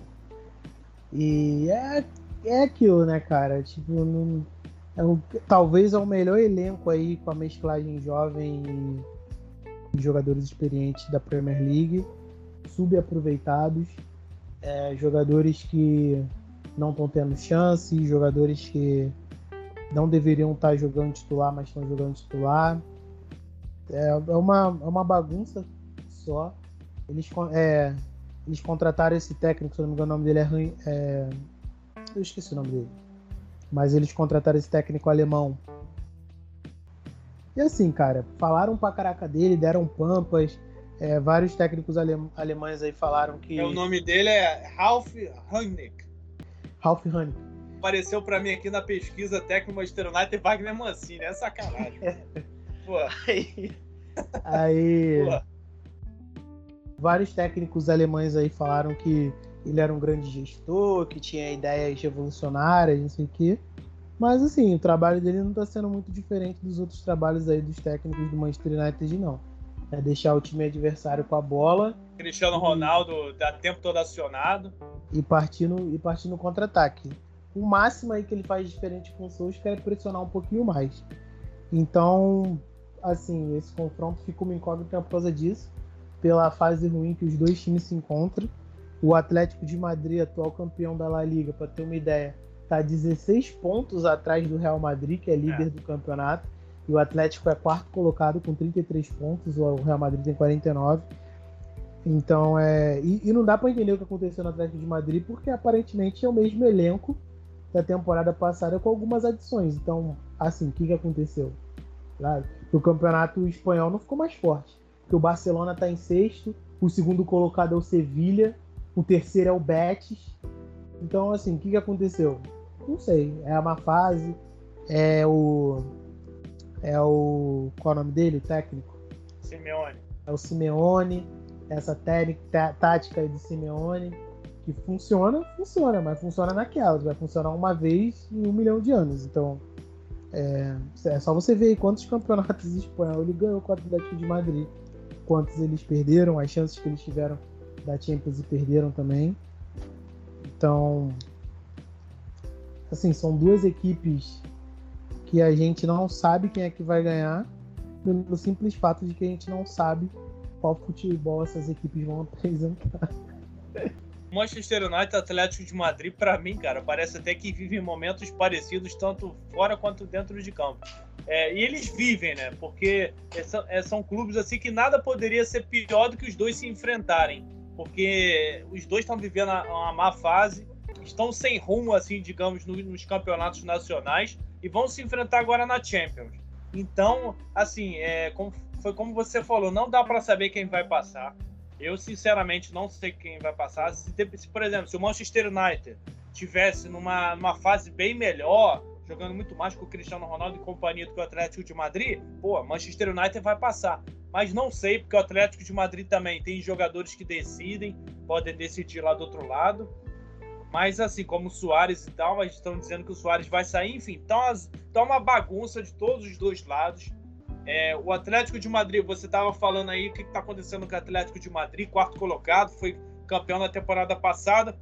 e é, é aquilo, né, cara? Tipo, não, é um, talvez é o melhor elenco aí com a mesclagem jovem e de jogadores experientes da Premier League, subaproveitados, é, jogadores que não estão tendo chance, jogadores que não deveriam estar jogando titular, mas estão jogando titular. É, é, uma, é uma bagunça só. Eles, é, eles contrataram esse técnico, se não me engano, o nome dele é, é. Eu esqueci o nome dele. Mas eles contrataram esse técnico alemão e assim, cara, falaram pra caraca dele, deram pampas. É, vários técnicos alemães aí falaram que. É, o nome dele é Ralf Rangnick. Ralf Rangnick. Apareceu pra mim aqui na pesquisa técnico Manchester United Wagner Mancini, é sacanagem. Pô. Aí. aí Pô. Vários técnicos alemães aí falaram que ele era um grande gestor, que tinha ideias revolucionárias, não sei o quê. Mas assim, o trabalho dele não está sendo muito diferente dos outros trabalhos aí dos técnicos do Manchester United, não. É deixar o time adversário com a bola. Cristiano Ronaldo dá tempo todo acionado. E partir no, e partir no contra-ataque. O máximo aí que ele faz diferente com o Solskjaer é pressionar um pouquinho mais. Então, assim, esse confronto fica uma incógnita por causa disso. Pela fase ruim que os dois times se encontram. O Atlético de Madrid, atual campeão da La Liga, para ter uma ideia, está 16 pontos atrás do Real Madrid, que é líder é. do campeonato. E o Atlético é quarto colocado com 33 pontos, o Real Madrid tem 49. Então é. E, e não dá para entender o que aconteceu no Atlético de Madrid, porque aparentemente é o mesmo elenco da temporada passada com algumas adições. Então, assim, o que, que aconteceu? Claro, o campeonato espanhol não ficou mais forte. Porque o Barcelona está em sexto, o segundo colocado é o Sevilha, o terceiro é o Betis. Então, assim, o que, que aconteceu? Não sei. É uma fase. É o. É o. Qual é o nome dele? O técnico? Simeone. É o Simeone. Essa técnica, tática de Simeone. que funciona, funciona, mas funciona naquelas. Vai funcionar uma vez em um milhão de anos. Então, é, é só você ver quantos campeonatos espanhol ele ganhou com o Atlético de Madrid. Quantos eles perderam, as chances que eles tiveram da Champions e perderam também. Então, assim, são duas equipes que a gente não sabe quem é que vai ganhar, pelo simples fato de que a gente não sabe qual futebol essas equipes vão apresentar. Manchester United Atlético de Madrid, para mim, cara, parece até que vivem momentos parecidos, tanto fora quanto dentro de campo. É, e eles vivem, né? Porque são, é, são clubes assim que nada poderia ser pior do que os dois se enfrentarem. Porque os dois estão vivendo uma má fase, estão sem rumo, assim, digamos, nos campeonatos nacionais e vão se enfrentar agora na Champions. Então, assim, é, como, foi como você falou, não dá para saber quem vai passar. Eu, sinceramente, não sei quem vai passar. Se, se, por exemplo, se o Manchester United tivesse numa, numa fase bem melhor, jogando muito mais com o Cristiano Ronaldo e companhia do que o Atlético de Madrid, pô, Manchester United vai passar. Mas não sei, porque o Atlético de Madrid também tem jogadores que decidem, podem decidir lá do outro lado. Mas assim, como o Soares e tal, mas estão dizendo que o Soares vai sair, enfim, tá, tá uma bagunça de todos os dois lados. É, o Atlético de Madrid, você estava falando aí o que está acontecendo com o Atlético de Madrid, quarto colocado, foi campeão na temporada passada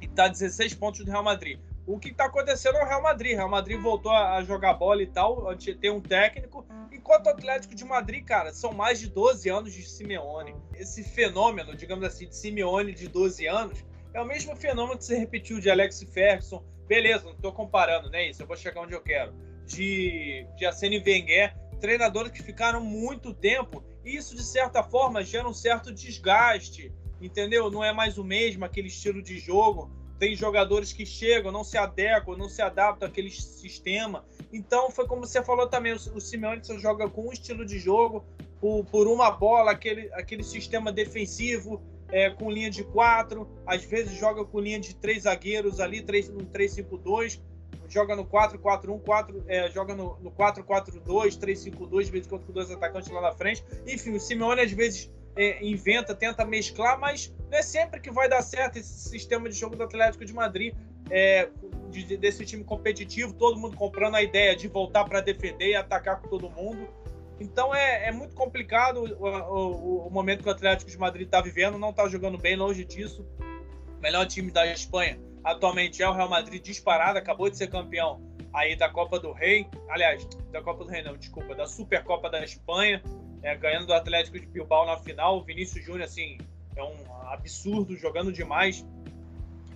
e está 16 pontos do Real Madrid. O que está acontecendo é o Real Madrid. Real Madrid voltou a jogar bola e tal, ter um técnico. Enquanto o Atlético de Madrid, cara, são mais de 12 anos de Simeone. Esse fenômeno, digamos assim, de Simeone de 12 anos, é o mesmo fenômeno que se repetiu de Alex Ferguson. Beleza, não estou comparando, né? Isso, eu vou chegar onde eu quero. De, de Arsene Wenger treinadores que ficaram muito tempo, e isso de certa forma gera um certo desgaste, entendeu? Não é mais o mesmo aquele estilo de jogo. Tem jogadores que chegam, não se adequam, não se adaptam àquele sistema. Então foi como você falou também, o Simeone só joga com um estilo de jogo, por, por uma bola, aquele, aquele sistema defensivo, é, com linha de quatro, às vezes joga com linha de três zagueiros ali, três, um 3-5-2 joga no 4-4-1, 4, é, joga no, no 4-4-2, 3-5-2, de vez em quando com dois atacantes lá na frente. Enfim, o Simeone às vezes é, inventa, tenta mesclar, mas não é sempre que vai dar certo esse sistema de jogo do Atlético de Madrid. É, de, desse time competitivo, todo mundo comprando a ideia de voltar para defender e atacar com todo mundo. Então é, é muito complicado o, o, o, momento que o Atlético de Madrid está vivendo, não está jogando bem, longe disso. Melhor time da Espanha atualmente é o Real Madrid disparado, acabou de ser campeão aí da Copa do Rei, aliás, da Copa do Rei não, desculpa, da Supercopa da Espanha, é, ganhando do Atlético de Bilbao na final. O Vinícius Júnior, assim, é um absurdo, jogando demais.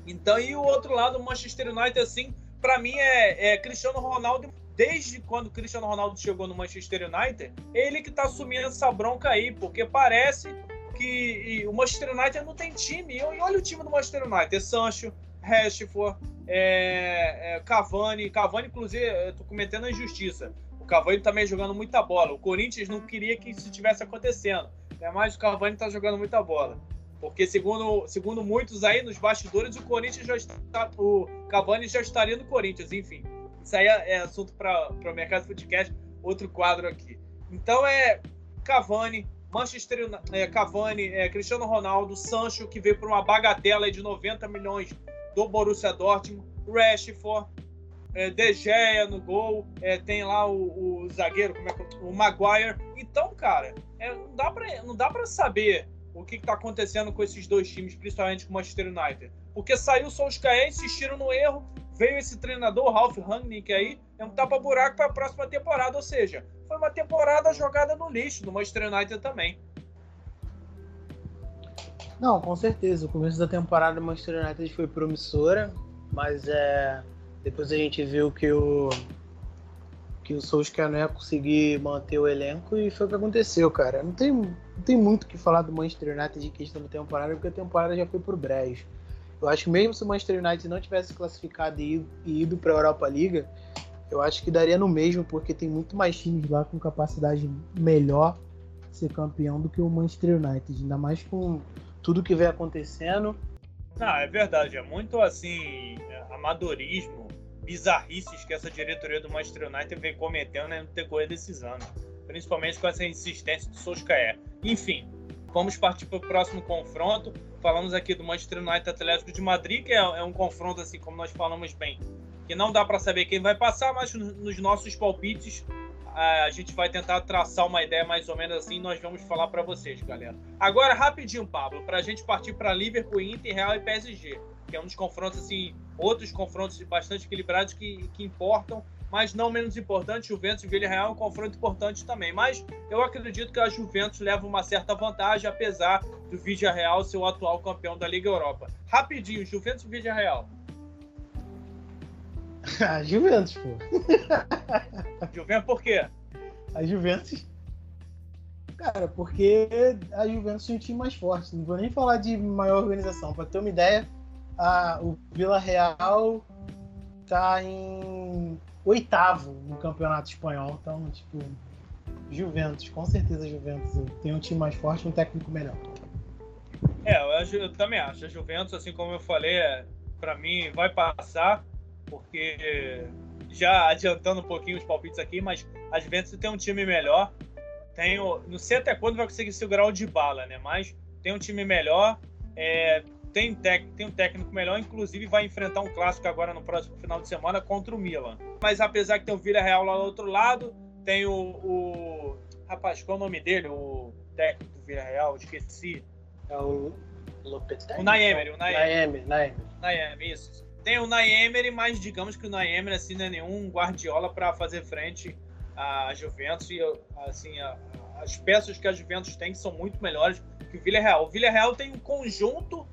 Então, e o outro lado, o Manchester United, assim, para mim é, é, Cristiano Ronaldo. Desde quando o Cristiano Ronaldo chegou no Manchester United, ele que tá assumindo essa bronca aí, porque parece que o Manchester United não tem time. E olha o time do Manchester United: Sancho, Rashford, é, é, Cavani. Cavani, inclusive, eu tô cometendo a injustiça. O Cavani também jogando muita bola. O Corinthians não queria que isso estivesse acontecendo. Né? Mas o Cavani tá jogando muita bola. Porque, segundo, segundo muitos aí nos bastidores, o Corinthians já está. O Cavani já estaria no Corinthians, enfim. Isso aí é, é assunto para o Mercado Podcast, outro quadro aqui. Então é Cavani, Manchester é, Cavani, é, Cristiano Ronaldo, Sancho, que veio por uma bagatela de 90 milhões do Borussia Dortmund, Rashford, é, De Gea no gol, é, tem lá o, o zagueiro, como é que, o Maguire. Então, cara, é, não dá para não dá para saber o que está acontecendo com esses dois times, principalmente com o Manchester United. Porque saiu o Solskjaer, insistiram no erro, veio esse treinador, Ralf Rangnick aí, é um tapa-buraco para a próxima temporada. Ou seja, foi uma temporada jogada no lixo do Manchester United também. Não, com certeza. O começo da temporada do Manchester United foi promissora, mas é, depois a gente viu que o que o Solskjaer não ia conseguir manter o elenco e foi o que aconteceu, cara. Não tem, não tem muito o que falar do Manchester United de questão da temporada, porque a temporada já foi pro brejo. Eu acho que mesmo se o Manchester United não tivesse classificado e ido, para a Europa Liga, eu acho que daria no mesmo, porque tem muito mais times lá com capacidade melhor de ser campeão do que o Manchester United, ainda mais com tudo que vem acontecendo. Não, é verdade, é muito assim, amadorismo, bizarrices que essa diretoria do Manchester United vem cometendo no decorrer desses anos, principalmente com essa insistência do Solskjaer. Enfim, vamos partir para o próximo confronto. Falamos aqui do Manchester United Atlético de Madrid, que é, é um confronto, assim como nós falamos bem, que não dá para saber quem vai passar, mas nos nossos palpites a gente vai tentar traçar uma ideia mais ou menos assim. Nós vamos falar para vocês, galera. Agora, rapidinho, Pablo, para a gente partir para Liverpool, Inter, Real e PSG, que é um dos confrontos assim, outros confrontos bastante equilibrados que, que importam mas não menos importante, Juventus e Villarreal é um confronto importante também. Mas eu acredito que a Juventus leva uma certa vantagem, apesar do Villarreal ser o atual campeão da Liga Europa. Rapidinho, Juventus e Villarreal. A Juventus, pô. Juventus por quê? A Juventus. Cara, porque a Juventus tem um time mais forte. Não vou nem falar de maior organização. Para ter uma ideia, a, o Vila Real tá em oitavo no campeonato espanhol. Então, tipo, Juventus, com certeza Juventus tem um time mais forte e um técnico melhor. É, eu, eu, também acho. A Juventus, assim como eu falei, é, para mim vai passar, porque já adiantando um pouquinho os palpites aqui, mas a Juventus tem um time melhor. Tem não sei até quando vai conseguir segurar o de bala, né? Mas tem um time melhor. É, tem, tec, tem um técnico melhor, inclusive vai enfrentar um clássico agora no próximo final de semana contra o Milan. Mas apesar que tem o Vila Real lá do outro lado, tem o, o. Rapaz, qual é o nome dele? O técnico do Vila Real, esqueci. É o Lopetegui? O Naemery, o Naemery. Naemery, Naemery, isso. Tem o Naemery, mas digamos que o Naemery assim, não é nenhum Guardiola para fazer frente à Juventus. E assim, a, as peças que a Juventus tem são muito melhores que o Vila Real. O Vila Real tem um conjunto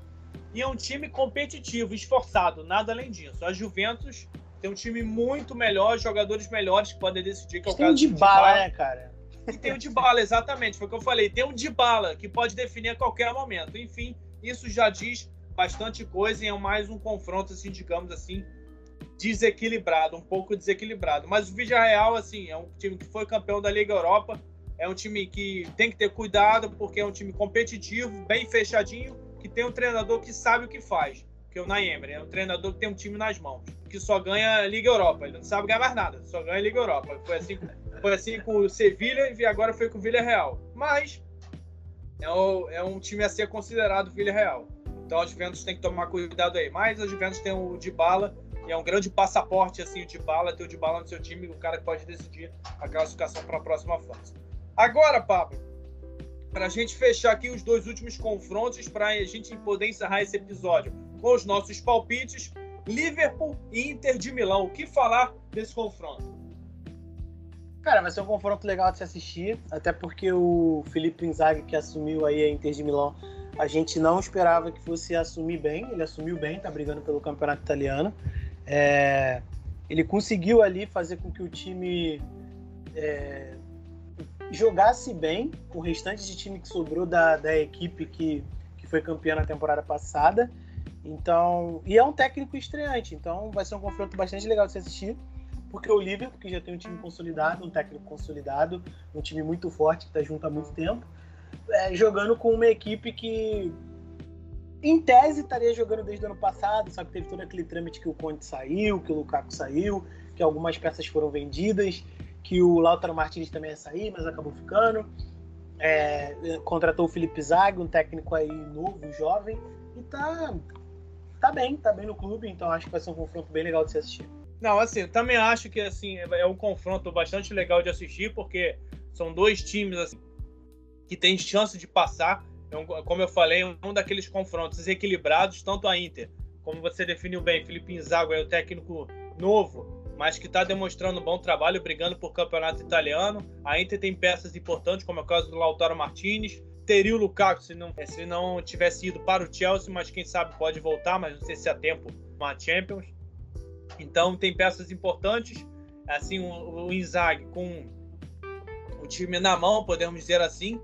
e é um time competitivo, esforçado, nada além disso. A Juventus tem um time muito melhor, jogadores melhores que podem decidir que é o tem caso de bala, né, cara? E tem o de bala, exatamente, foi o que eu falei. Tem um de bala que pode definir a qualquer momento. Enfim, isso já diz bastante coisa e é mais um confronto, assim, digamos assim, desequilibrado, um pouco desequilibrado. Mas o Villarreal, assim, é um time que foi campeão da Liga Europa, é um time que tem que ter cuidado porque é um time competitivo, bem fechadinho que tem um treinador que sabe o que faz, que é o Naemer. É um treinador que tem um time nas mãos, que só ganha Liga Europa. Ele não sabe ganhar mais nada, só ganha Liga Europa. Foi assim, foi assim com o Sevilha e agora foi com o Villarreal. Mas é, o, é um time a ser considerado Villarreal. Então a Juventus tem que tomar cuidado aí. Mas a Juventus tem o Dybala e é um grande passaporte assim o Dybala, ter o Dybala no seu time, o cara que pode decidir a classificação para a próxima fase. Agora, Pablo, para a gente fechar aqui os dois últimos confrontos, para a gente poder encerrar esse episódio com os nossos palpites. Liverpool e Inter de Milão. O que falar desse confronto? Cara, vai ser um confronto legal de se assistir, até porque o Felipe Inzaghi, que assumiu aí a Inter de Milão, a gente não esperava que fosse assumir bem. Ele assumiu bem, tá brigando pelo campeonato italiano. É... Ele conseguiu ali fazer com que o time é jogasse bem o restante de time que sobrou da, da equipe que, que foi campeã na temporada passada. Então, e é um técnico estreante, então vai ser um confronto bastante legal de se assistir, porque o Liverpool, que já tem um time consolidado, um técnico consolidado, um time muito forte que está junto há muito tempo, é, jogando com uma equipe que, em tese, estaria jogando desde o ano passado, só que teve todo aquele trâmite que o Conte saiu, que o Lukaku saiu, que algumas peças foram vendidas, que o Lautaro Martins também ia sair, mas acabou ficando. É, contratou o Felipe Zag, um técnico aí novo, jovem, e tá, tá bem, tá bem no clube, então acho que vai ser um confronto bem legal de se assistir. Não, assim, também acho que assim, é um confronto bastante legal de assistir, porque são dois times assim, que têm chance de passar. É um, como eu falei, um daqueles confrontos equilibrados, tanto a Inter, como você definiu bem, Felipe Inzago é o técnico novo, mas que está demonstrando um bom trabalho, brigando por campeonato italiano. A Inter tem peças importantes, como é o caso do Lautaro Martinez. Teria o Lukaku se não, se não tivesse ido para o Chelsea, mas quem sabe pode voltar, mas não sei se há tempo uma Champions. Então tem peças importantes. Assim, o, o Inzaghi com o time na mão, podemos dizer assim.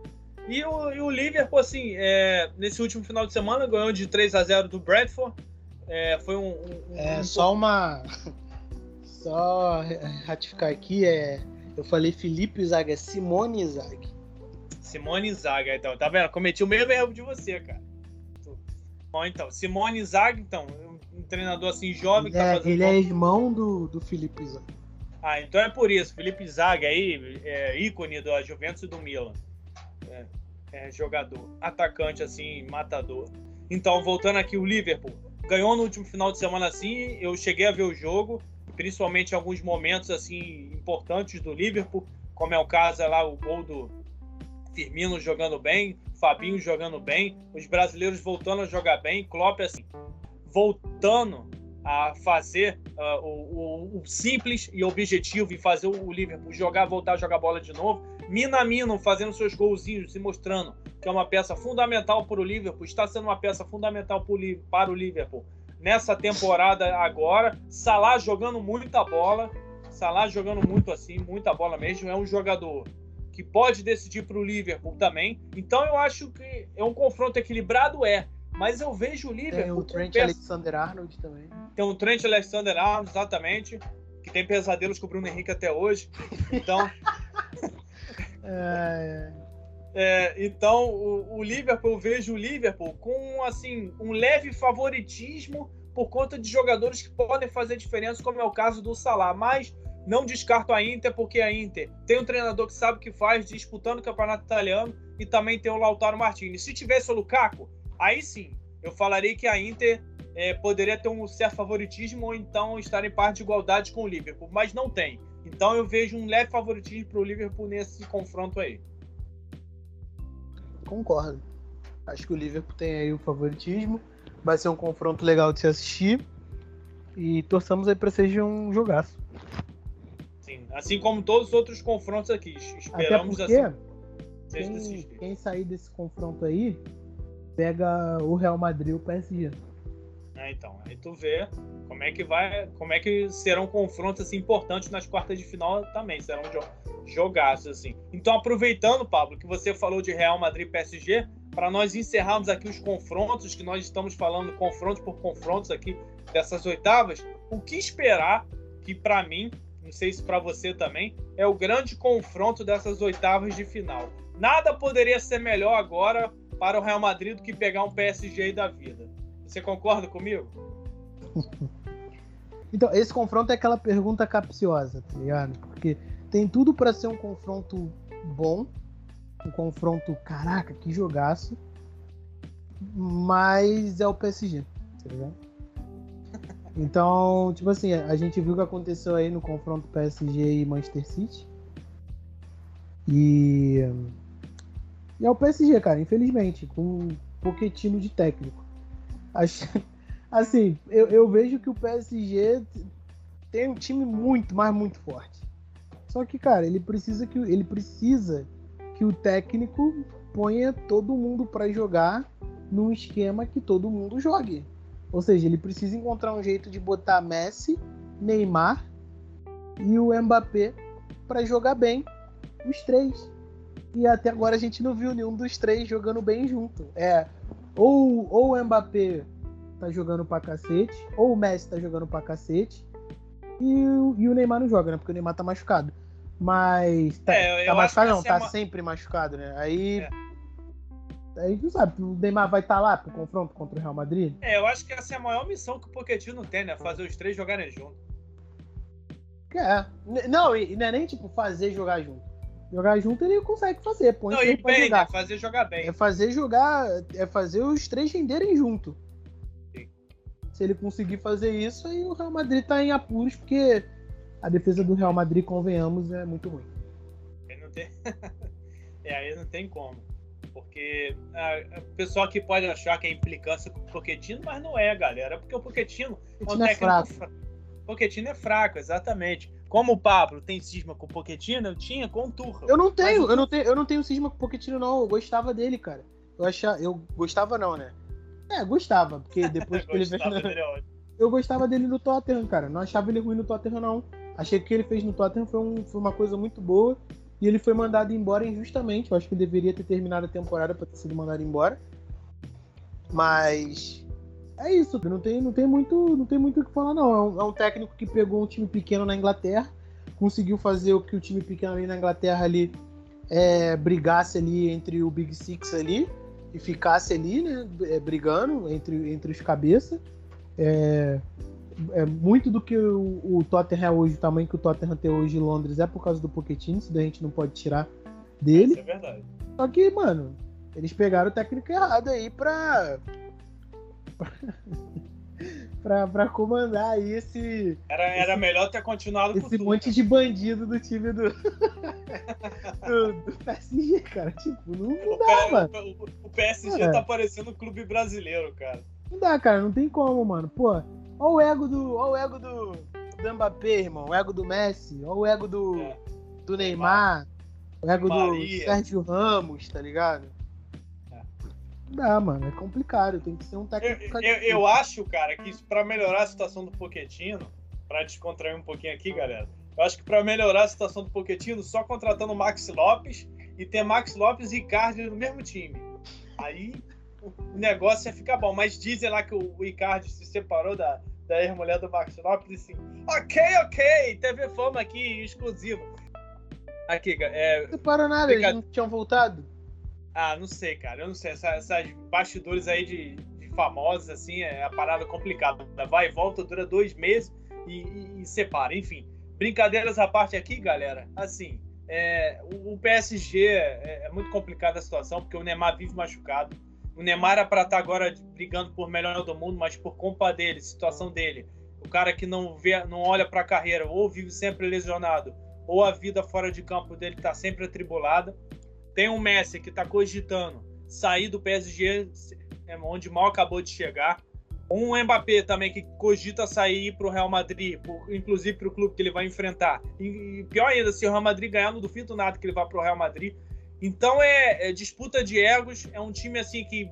E o, e o Liverpool, assim, é, nesse último final de semana, ganhou de 3 a 0 do Bradford. É, foi um, um, É um... só uma só ratificar aqui, é, eu falei Felipe Zaga, é Simone Zaga. Simone Zaga, então, tá vendo? Cometi o mesmo erro de você, cara. Bom, então, Simone Zaga, então, um treinador assim jovem ele que tá é, fazendo. Ele é irmão do, do Felipe Zaga. Ah, então é por isso. Felipe Zaga aí, é ícone da Juventus e do Milan. É. é, jogador, atacante assim, matador. Então, voltando aqui, o Liverpool ganhou no último final de semana assim. Eu cheguei a ver o jogo, principalmente em alguns momentos assim importantes do Liverpool, como é o caso é lá o gol do Firmino jogando bem, Fabinho jogando bem, os brasileiros voltando a jogar bem, Klopp assim voltando a fazer uh, o, o, o, simples e objetivo e fazer o Liverpool jogar, voltar a jogar bola de novo. Minamino fazendo seus golzinhos, se mostrando que é uma peça fundamental para o Liverpool, está sendo uma peça fundamental para o Liverpool nessa temporada agora. Salah jogando muita bola, Salah jogando muito assim, muita bola mesmo. É um jogador que pode decidir para o Liverpool também. Então eu acho que é um confronto equilibrado, é. Mas eu vejo o Liverpool. Tem o Trent peça... Alexander-Arnold também. Tem o Trent Alexander-Arnold, exatamente. Que tem pesadelos com o Bruno Henrique até hoje. Então. é, é, então, o, o, Liverpool, eu vejo o Liverpool com assim um leve favoritismo por conta de jogadores que podem fazer diferença, como é o caso do Salah. Mas não descarto a Inter, porque a Inter tem um treinador que sabe o que faz, disputando o campeonato italiano, e também tem o Lautaro Martinez. Se tivesse o Lukaku, aí sim, eu falaria que a Inter é, poderia ter um certo favoritismo ou então estar em parte de igualdade com o Liverpool, mas não tem. Então eu vejo um leve favoritismo para o Liverpool nesse confronto aí. Concordo. Acho que o Liverpool tem aí o favoritismo. Vai ser um confronto legal de se assistir. E torçamos aí para seja um jogaço. Sim, assim como todos os outros confrontos aqui. Esperamos Até porque, assim. Quem, quem sair desse confronto aí pega o Real Madrid e o PSG. É, então, aí tu vê como é que vai, como é que serão confrontos assim, importantes nas quartas de final também, serão jogaços assim. Então, aproveitando, Pablo, que você falou de Real Madrid e PSG, para nós encerrarmos aqui os confrontos que nós estamos falando, confrontos por confrontos aqui dessas oitavas, o que esperar que para mim, não sei se para você também, é o grande confronto dessas oitavas de final. Nada poderia ser melhor agora para o Real Madrid do que pegar um PSG da vida. Você concorda comigo? então, esse confronto é aquela pergunta capciosa, tá ligado? Porque tem tudo para ser um confronto bom, um confronto, caraca, que jogaço, mas é o PSG, tá ligado? Então, tipo assim, a gente viu o que aconteceu aí no confronto PSG e Manchester City. E e é o PSG, cara, infelizmente, com um pouquinho de técnico. Acho, assim, eu, eu vejo que o PSG tem um time muito, mas muito forte. Só que, cara, ele precisa que ele precisa que o técnico ponha todo mundo para jogar num esquema que todo mundo jogue. Ou seja, ele precisa encontrar um jeito de botar Messi, Neymar e o Mbappé para jogar bem os três. E até agora a gente não viu nenhum dos três jogando bem junto. É, ou, ou o Mbappé tá jogando pra cacete, ou o Messi tá jogando pra cacete, e, e o Neymar não joga, né? Porque o Neymar tá machucado. Mas. Tá, é, tá machucado não, tá é uma... sempre machucado, né? Aí. É. Aí tu sabe, o Neymar vai estar tá lá pro confronto contra o Real Madrid? É, eu acho que essa é a maior missão que o Pochettino tem, né? Fazer os três jogarem junto. É. Não, e não é nem tipo fazer jogar junto. Jogar junto ele consegue fazer. Põe não, e bem, jogar. Né? fazer jogar bem. É fazer jogar, é fazer os três renderem junto. Se ele conseguir fazer isso, aí o Real Madrid tá em apuros, porque a defesa do Real Madrid, convenhamos, é muito ruim. Ele não tem... é, aí não tem como. Porque a, o pessoal aqui pode achar que é implicância com o Pochettino, mas não é, galera. Porque o Pochettino, é um é fraco. O Pochettino é fraco, exatamente. Como o Pablo tem cisma com o Pochettino, eu tinha com o Turra. Eu não tenho, eu não tenho, eu não tenho cisma com o Pochettino, não. Eu gostava dele, cara. Eu achava, eu gostava não, né? É, gostava, porque depois que ele veio. É eu gostava dele no Tottenham, cara. Não achava ele ruim no Tottenham, não. Achei que o que ele fez no Tottenham foi, um, foi uma coisa muito boa. E ele foi mandado embora injustamente. Eu acho que deveria ter terminado a temporada para ter sido mandado embora. Mas é isso, não tem, não tem muito não tem muito o que falar, não. É um, é um, técnico que pegou um time pequeno na Inglaterra, conseguiu fazer o que o time pequeno ali na Inglaterra ali é, brigasse ali entre o Big Six ali e ficasse ali, né, é, brigando entre, entre os cabeças. É, é, muito do que o, o Tottenham é hoje, o tamanho que o Tottenham tem hoje em Londres é por causa do Pochettino, isso daí a gente não pode tirar dele. Isso é verdade. Só que, mano, Eles pegaram o técnico errado aí pra. pra, pra comandar aí esse. Era, era esse, melhor ter continuado esse com monte tudo, de bandido do time do. do, do, PSG, cara. Tipo, não, não dá, cara, mano. O, o PSG é. tá parecendo um clube brasileiro, cara. Não dá, cara, não tem como, mano. Pô, olha o ego do. Olha o ego do, do Mbappé, irmão. O ego do Messi. Olha o ego do, é. do Neymar. O ego Maria. do Sérgio Ramos, tá ligado? Dá, mano. É complicado. Tem que ser um técnico. Eu, eu, eu acho, cara, que isso pra melhorar a situação do Poquetino, pra descontrair um pouquinho aqui, galera. Eu acho que pra melhorar a situação do Poquetino, só contratando o Max Lopes e ter Max Lopes e Icardi no mesmo time. Aí o negócio ia ficar bom. Mas dizem lá que o Icardi se separou da, da ex-mulher do Max Lopes e assim, ok, ok, teve fama aqui, exclusivo. Aqui, é. Não parou nada, eles não tinham voltado? Ah, não sei, cara. Eu não sei. Essas, bastidores aí de, de, famosos, assim, é a parada complicada. Vai e volta, dura dois meses e, e, e separa. Enfim, brincadeiras à parte aqui, galera. Assim, é, o, o, PSG é, é, muito complicada a situação, porque o Neymar vive machucado. O Neymar era para estar agora brigando por melhor do mundo, mas por culpa dele, situação dele. O cara que não vê, não olha para a carreira, ou vive sempre lesionado, ou a vida fora de campo dele está sempre atribulada. Tem um Messi que está cogitando sair do PSG, é, onde mal acabou de chegar. Um Mbappé também que cogita sair para o Real Madrid, inclusive para o clube que ele vai enfrentar. E, pior ainda, se o Real Madrid ganhar, não duvido nada que ele vá para o Real Madrid. Então é, é, disputa de egos, é um time assim que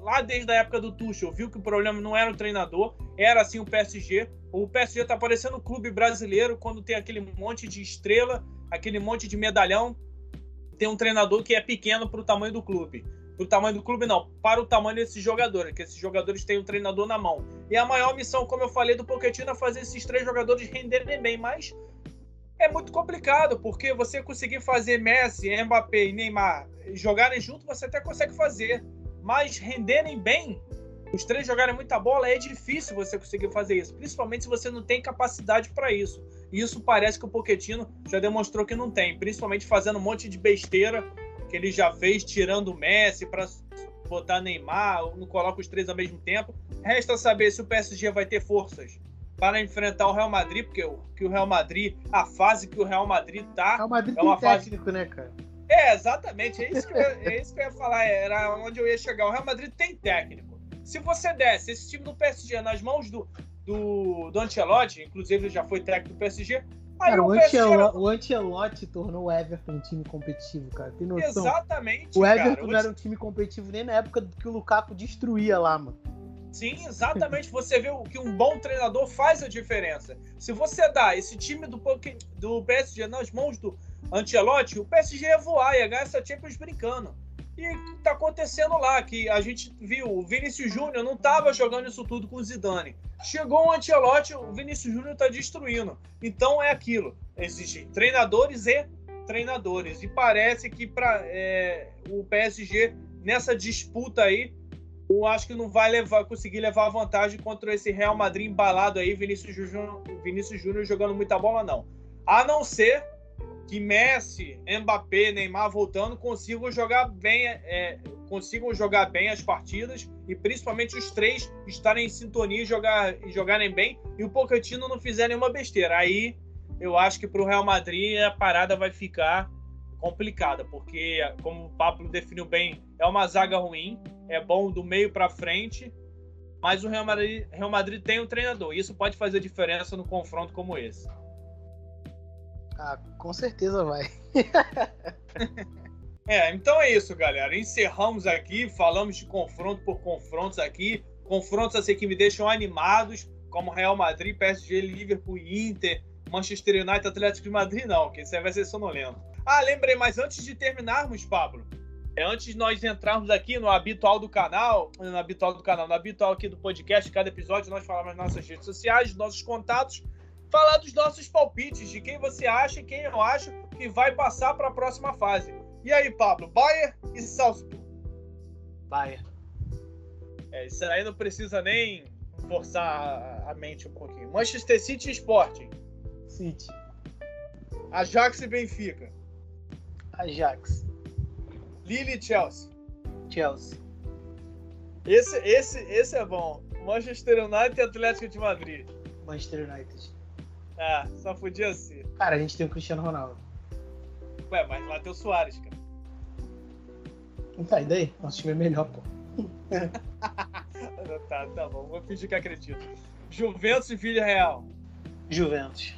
lá desde a época do Tuchel viu que o problema não era o treinador, era assim o PSG. O PSG tá parecendo um clube brasileiro quando tem aquele monte de estrela, aquele monte de medalhão, tem um treinador que é pequeno para o tamanho do clube. Para o tamanho do clube, não. Para o tamanho desses jogadores, que esses jogadores têm um treinador na mão. E a maior missão, como eu falei, do Pochettino é fazer esses três jogadores renderem bem. Mas é muito complicado, porque você conseguir fazer Messi, Mbappé e Neymar jogarem junto, você até consegue fazer. Mas renderem bem, os três jogarem muita bola, é difícil você conseguir fazer isso. Principalmente se você não tem capacidade para isso. E isso parece que o Poquetino já demonstrou que não tem, principalmente fazendo um monte de besteira que ele já fez, tirando o Messi para botar Neymar, não coloca os três ao mesmo tempo. Resta saber se o PSG vai ter forças para enfrentar o Real Madrid, porque o, que o Real Madrid, a fase que o Real Madrid tá. Real Madrid é uma fase... técnico, né, cara? É, exatamente. É isso, que eu, é isso que eu ia falar. Era onde eu ia chegar. O Real Madrid tem técnico. Se você desse esse time do PSG nas mãos do, do, do Ancelotti, inclusive ele já foi técnico do PSG. Cara, o, Ancelotti, o Ancelotti tornou o Everton um time competitivo, cara. Tem noção? Exatamente. O Everton cara, não era um time competitivo nem na época que o Lukaku destruía lá, mano. Sim, exatamente. Você vê que um bom treinador faz a diferença. Se você dá esse time do, do PSG nas mãos do Ancelotti, o PSG ia voar, ia ganhar essa Champions brincando. E tá acontecendo lá, que a gente viu, o Vinícius Júnior não tava jogando isso tudo com o Zidane. Chegou o Ancelotti, o Vinícius Júnior tá destruindo. Então é aquilo. Existem treinadores e treinadores. E parece que para é, o PSG, nessa disputa aí, eu acho que não vai levar, conseguir levar vantagem contra esse Real Madrid embalado aí, Vinícius Júnior, Vinícius Júnior jogando muita bola, não. A não ser que Messi, Mbappé, Neymar voltando consigam jogar bem, é, consigam jogar bem as partidas e principalmente os três estarem em sintonia e, jogar, jogarem bem e o Pochettino não fizer nenhuma besteira. Aí eu acho que para o Real Madrid a parada vai ficar complicada, porque como o Pablo definiu bem, é uma zaga ruim, é bom do meio para frente, mas o Real Madrid, Real Madrid tem um treinador. E isso pode fazer diferença no confronto como esse. Ah, com certeza vai. é, então é isso, galera. Encerramos aqui, falamos de confronto por confrontos aqui. Confrontos assim que me deixam animados, como Real Madrid, PSG, Liverpool Inter, Manchester United, Atlético de Madrid, não, que isso vai ser sonolento. Ah, lembrei, mas antes de terminarmos, Pablo, é antes de nós entrarmos aqui no habitual do canal, no habitual do canal, no habitual aqui do podcast, cada episódio nós falamos nas nossas redes sociais, nossos contatos falar dos nossos palpites, de quem você acha e quem eu acho que vai passar para a próxima fase. E aí, Pablo, Bayern e Salzburg? Bayern. É, isso aí não precisa nem forçar a mente um pouquinho. Manchester City e Sporting. City. Ajax e Benfica. Ajax. Lille e Chelsea. Chelsea. Esse, esse, esse é bom. Manchester United e Atlético de Madrid. Manchester United. Ah, só podia ser. Cara, a gente tem o Cristiano Ronaldo. Ué, mas lá tem o Soares, cara. Tá, e daí? Nosso time é melhor, pô. tá, tá bom. Vou fingir que acredito. Juventus e Vila Real. Juventus.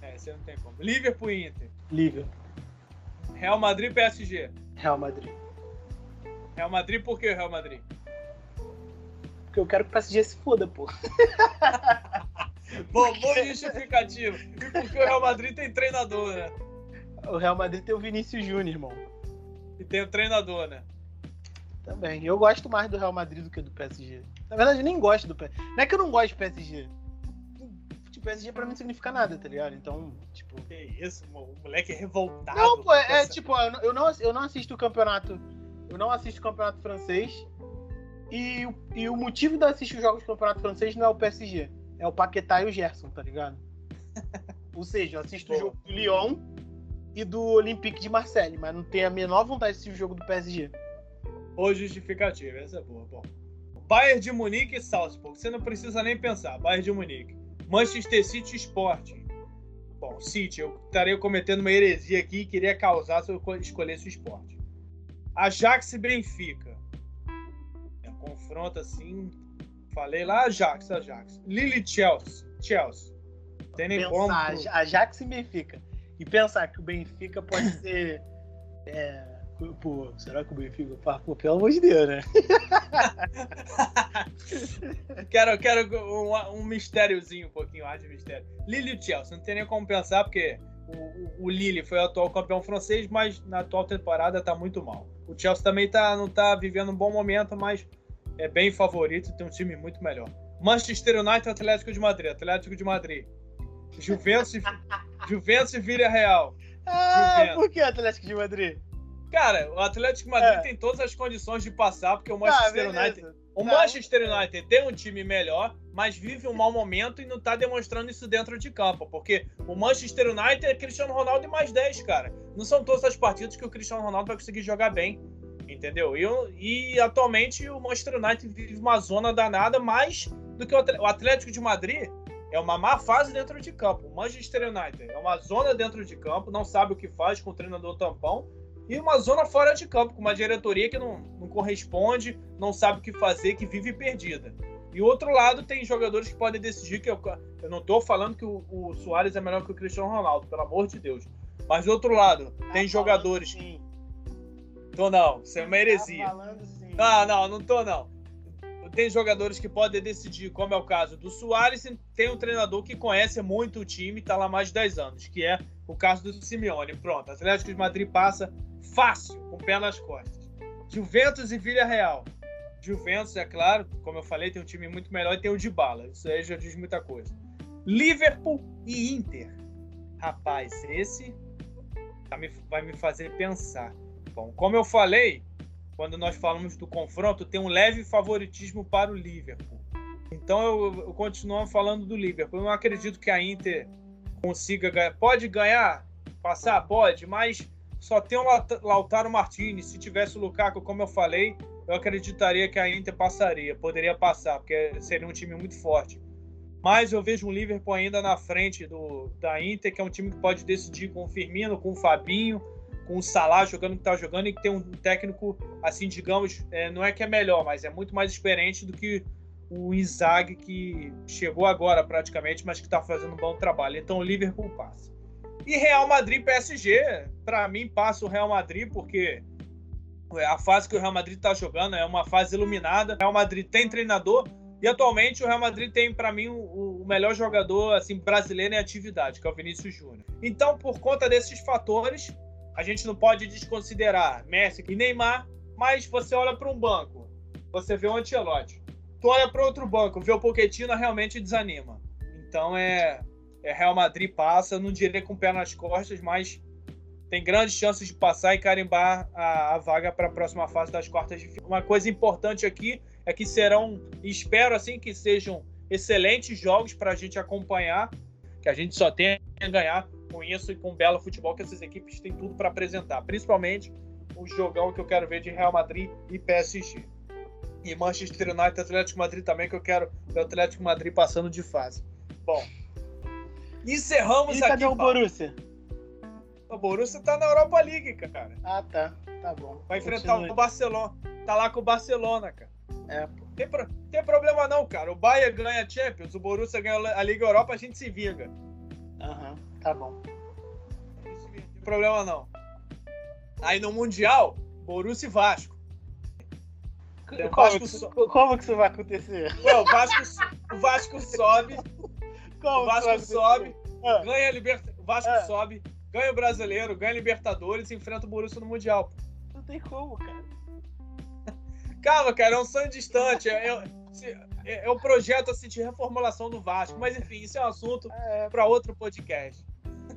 É, você não tem como. Liverpool e Inter. Liverpool. Real Madrid e PSG. Real Madrid. Real Madrid por que Real Madrid? Porque eu quero que o PSG se foda, pô. bom, bom justificativo. E porque o Real Madrid tem treinador, né? O Real Madrid tem o Vinícius Júnior, irmão. E tem o treinador, né? Também. Eu gosto mais do Real Madrid do que do PSG. Na verdade, eu nem gosto do PSG. Não é que eu não gosto do PSG. O PSG pra mim não significa nada, tá ligado? Então, tipo. Que isso, o moleque é revoltado. Não, pô, é, é tipo, eu não, eu não assisto o campeonato. Eu não assisto o campeonato francês. E, e o motivo de eu assistir os jogos do campeonato francês não é o PSG. É o Paquetá e o Gerson, tá ligado? Ou seja, eu assisto o jogo do Lyon e do Olympique de Marseille, mas não tenho a menor vontade de assistir o jogo do PSG. Ou justificativa, essa é boa. Bom. Bayern de Munique e Salzburg. Você não precisa nem pensar. Bayern de Munique. Manchester City Sporting. Bom, City, eu estaria cometendo uma heresia aqui e queria causar se eu escolhesse o esporte. Ajax e Benfica. É um confronto assim. Falei lá, Ajax, Ajax. Lille Chelsea. Chelsea. Tem nem Pensar, como. Ajax e Benfica. E pensar que o Benfica pode ser. É, pô, será que o Benfica. Pô, pelo amor de Deus, né? quero quero um, um mistériozinho, um pouquinho, ar de mistério. Lille e Chelsea, não tem nem como pensar, porque o, o, o Lille foi o atual campeão francês, mas na atual temporada tá muito mal. O Chelsea também tá, não tá vivendo um bom momento, mas é bem favorito, tem um time muito melhor. Manchester United Atlético de Madrid. Atlético de Madrid. Juventus, Juventus e Vila Real. Ah, Juventus. por que Atlético de Madrid? Cara, o Atlético de Madrid é. tem todas as condições de passar, porque o Manchester ah, United. O tá, Manchester United tem um time melhor, mas vive um mau momento e não tá demonstrando isso dentro de campo. Porque o Manchester United é Cristiano Ronaldo e mais 10, cara. Não são todas as partidas que o Cristiano Ronaldo vai conseguir jogar bem. Entendeu? E, e atualmente o Manchester United vive uma zona danada mais do que o Atlético de Madrid. É uma má fase dentro de campo. O Manchester United é uma zona dentro de campo, não sabe o que faz com o treinador tampão e uma zona fora de campo, com uma diretoria que não, não corresponde, não sabe o que fazer, que vive perdida. E outro lado tem jogadores que podem decidir que eu, eu não estou falando que o, o Soares é melhor que o Cristiano Ronaldo, pelo amor de Deus. Mas do outro lado, tem tá jogadores. Tô não, isso é uma heresia. Tá falando. Não, não, não tô não. Tem jogadores que podem decidir, como é o caso do Soares, tem um treinador que conhece muito o time, está lá mais de 10 anos, que é o caso do Simeone. Pronto, Atlético de Madrid passa fácil, com o pé nas costas. Juventus e Vila Real. Juventus, é claro, como eu falei, tem um time muito melhor e tem o de bala. Isso aí já diz muita coisa. Liverpool e Inter. Rapaz, esse tá vai me fazer pensar. Bom, como eu falei, quando nós falamos do confronto, tem um leve favoritismo para o Liverpool. Então eu, eu continuo falando do Liverpool. Eu não acredito que a Inter consiga ganhar. Pode ganhar, passar, pode, mas só tem o Lautaro Martinez. Se tivesse o Lukaku, como eu falei, eu acreditaria que a Inter passaria, poderia passar, porque seria um time muito forte. Mas eu vejo um Liverpool ainda na frente do, da Inter, que é um time que pode decidir com o Firmino, com o Fabinho, com o Salah jogando que está jogando e que tem um técnico, assim, digamos, é, não é que é melhor, mas é muito mais experiente do que o Inzaghi, que chegou agora praticamente, mas que está fazendo um bom trabalho. Então o Liverpool passa. E Real Madrid PSG, para mim passa o Real Madrid, porque a fase que o Real Madrid está jogando é uma fase iluminada. O Real Madrid tem treinador e atualmente o Real Madrid tem para mim o, o, melhor jogador assim brasileiro em atividade, que é o Vinícius Júnior. Então, por conta desses fatores, a gente não pode desconsiderar Messi e Neymar, mas você olha para um banco, você vê o Ancelotti. Tu olha para outro banco, vê o Pochettino, realmente desanima. Então é é, Real Madrid passa, não diria com o pé nas costas, mas tem grandes chances de passar e carimbar a, a vaga para a próxima fase das quartas de final. Uma coisa importante aqui é que serão, espero assim que sejam excelentes jogos para a gente acompanhar, que a gente só tem a ganhar com isso e com o belo futebol que essas equipes têm tudo para apresentar, principalmente o, jogão que eu quero ver de Real Madrid e PSG. E Manchester United e Atlético Madrid também, que eu quero ver o Atlético Madrid passando de fase. Bom, encerramos e aqui. cadê o Borussia? O Borussia tá na Europa League, cara. Ah, tá. Tá bom. Vai enfrentar Continue. o Barcelona. Tá lá com o Barcelona, cara. É, pô. Tem, pro... tem problema não, cara. O Bayern ganha a Champions, o Borussia ganha a Liga Europa, a gente se vinga. Aham, uhum, tá bom. Não tem problema não. Aí no Mundial, Borussia e Vasco. Como, Vasco que, so... como que isso vai acontecer? Ué, o, Vasco, o Vasco sobe. Como o Vasco sobe, ah. ganha a Libertadores. O Vasco ah. sobe, ganha o Brasileiro, ganha a Libertadores e enfrenta o Borussia no Mundial. Não tem como, cara. Calma, cara, é um sonho distante. É, é, é um projeto assim, de reformulação do Vasco. Mas enfim, isso é um assunto é. para outro podcast.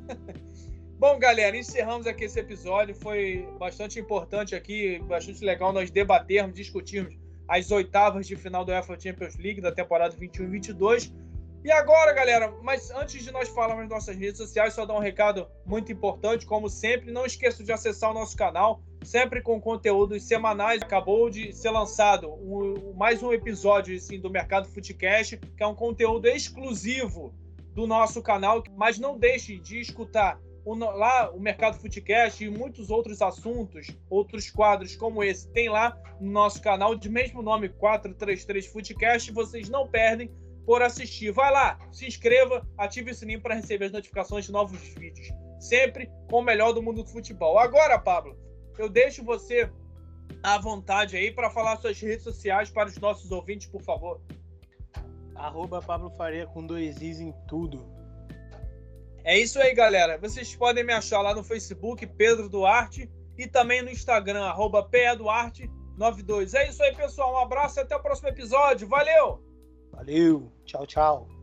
Bom, galera, encerramos aqui esse episódio. Foi bastante importante aqui, bastante legal nós debatermos, discutirmos as oitavas de final do UEFA Champions League da temporada 21 e 22. E agora, galera, mas antes de nós falarmos nas nossas redes sociais, só dar um recado muito importante, como sempre, não esqueça de acessar o nosso canal, sempre com conteúdos semanais. Acabou de ser lançado um, mais um episódio assim, do Mercado Footcast, que é um conteúdo exclusivo do nosso canal, mas não deixe de escutar o, lá o Mercado Footcast e muitos outros assuntos, outros quadros como esse, tem lá no nosso canal de mesmo nome 433 Footcast, vocês não perdem por assistir. Vai lá, se inscreva, ative o sininho para receber as notificações de novos vídeos, sempre com o melhor do mundo do futebol. Agora, Pablo, eu deixo você à vontade aí para falar suas redes sociais para os nossos ouvintes, por favor. Arroba Pablo Faria com dois Is em tudo. É isso aí, galera. Vocês podem me achar lá no Facebook, Pedro Duarte, e também no Instagram, arroba PEDuarte92. É isso aí, pessoal. Um abraço e até o próximo episódio. Valeu! Valeu! Tchau, tchau!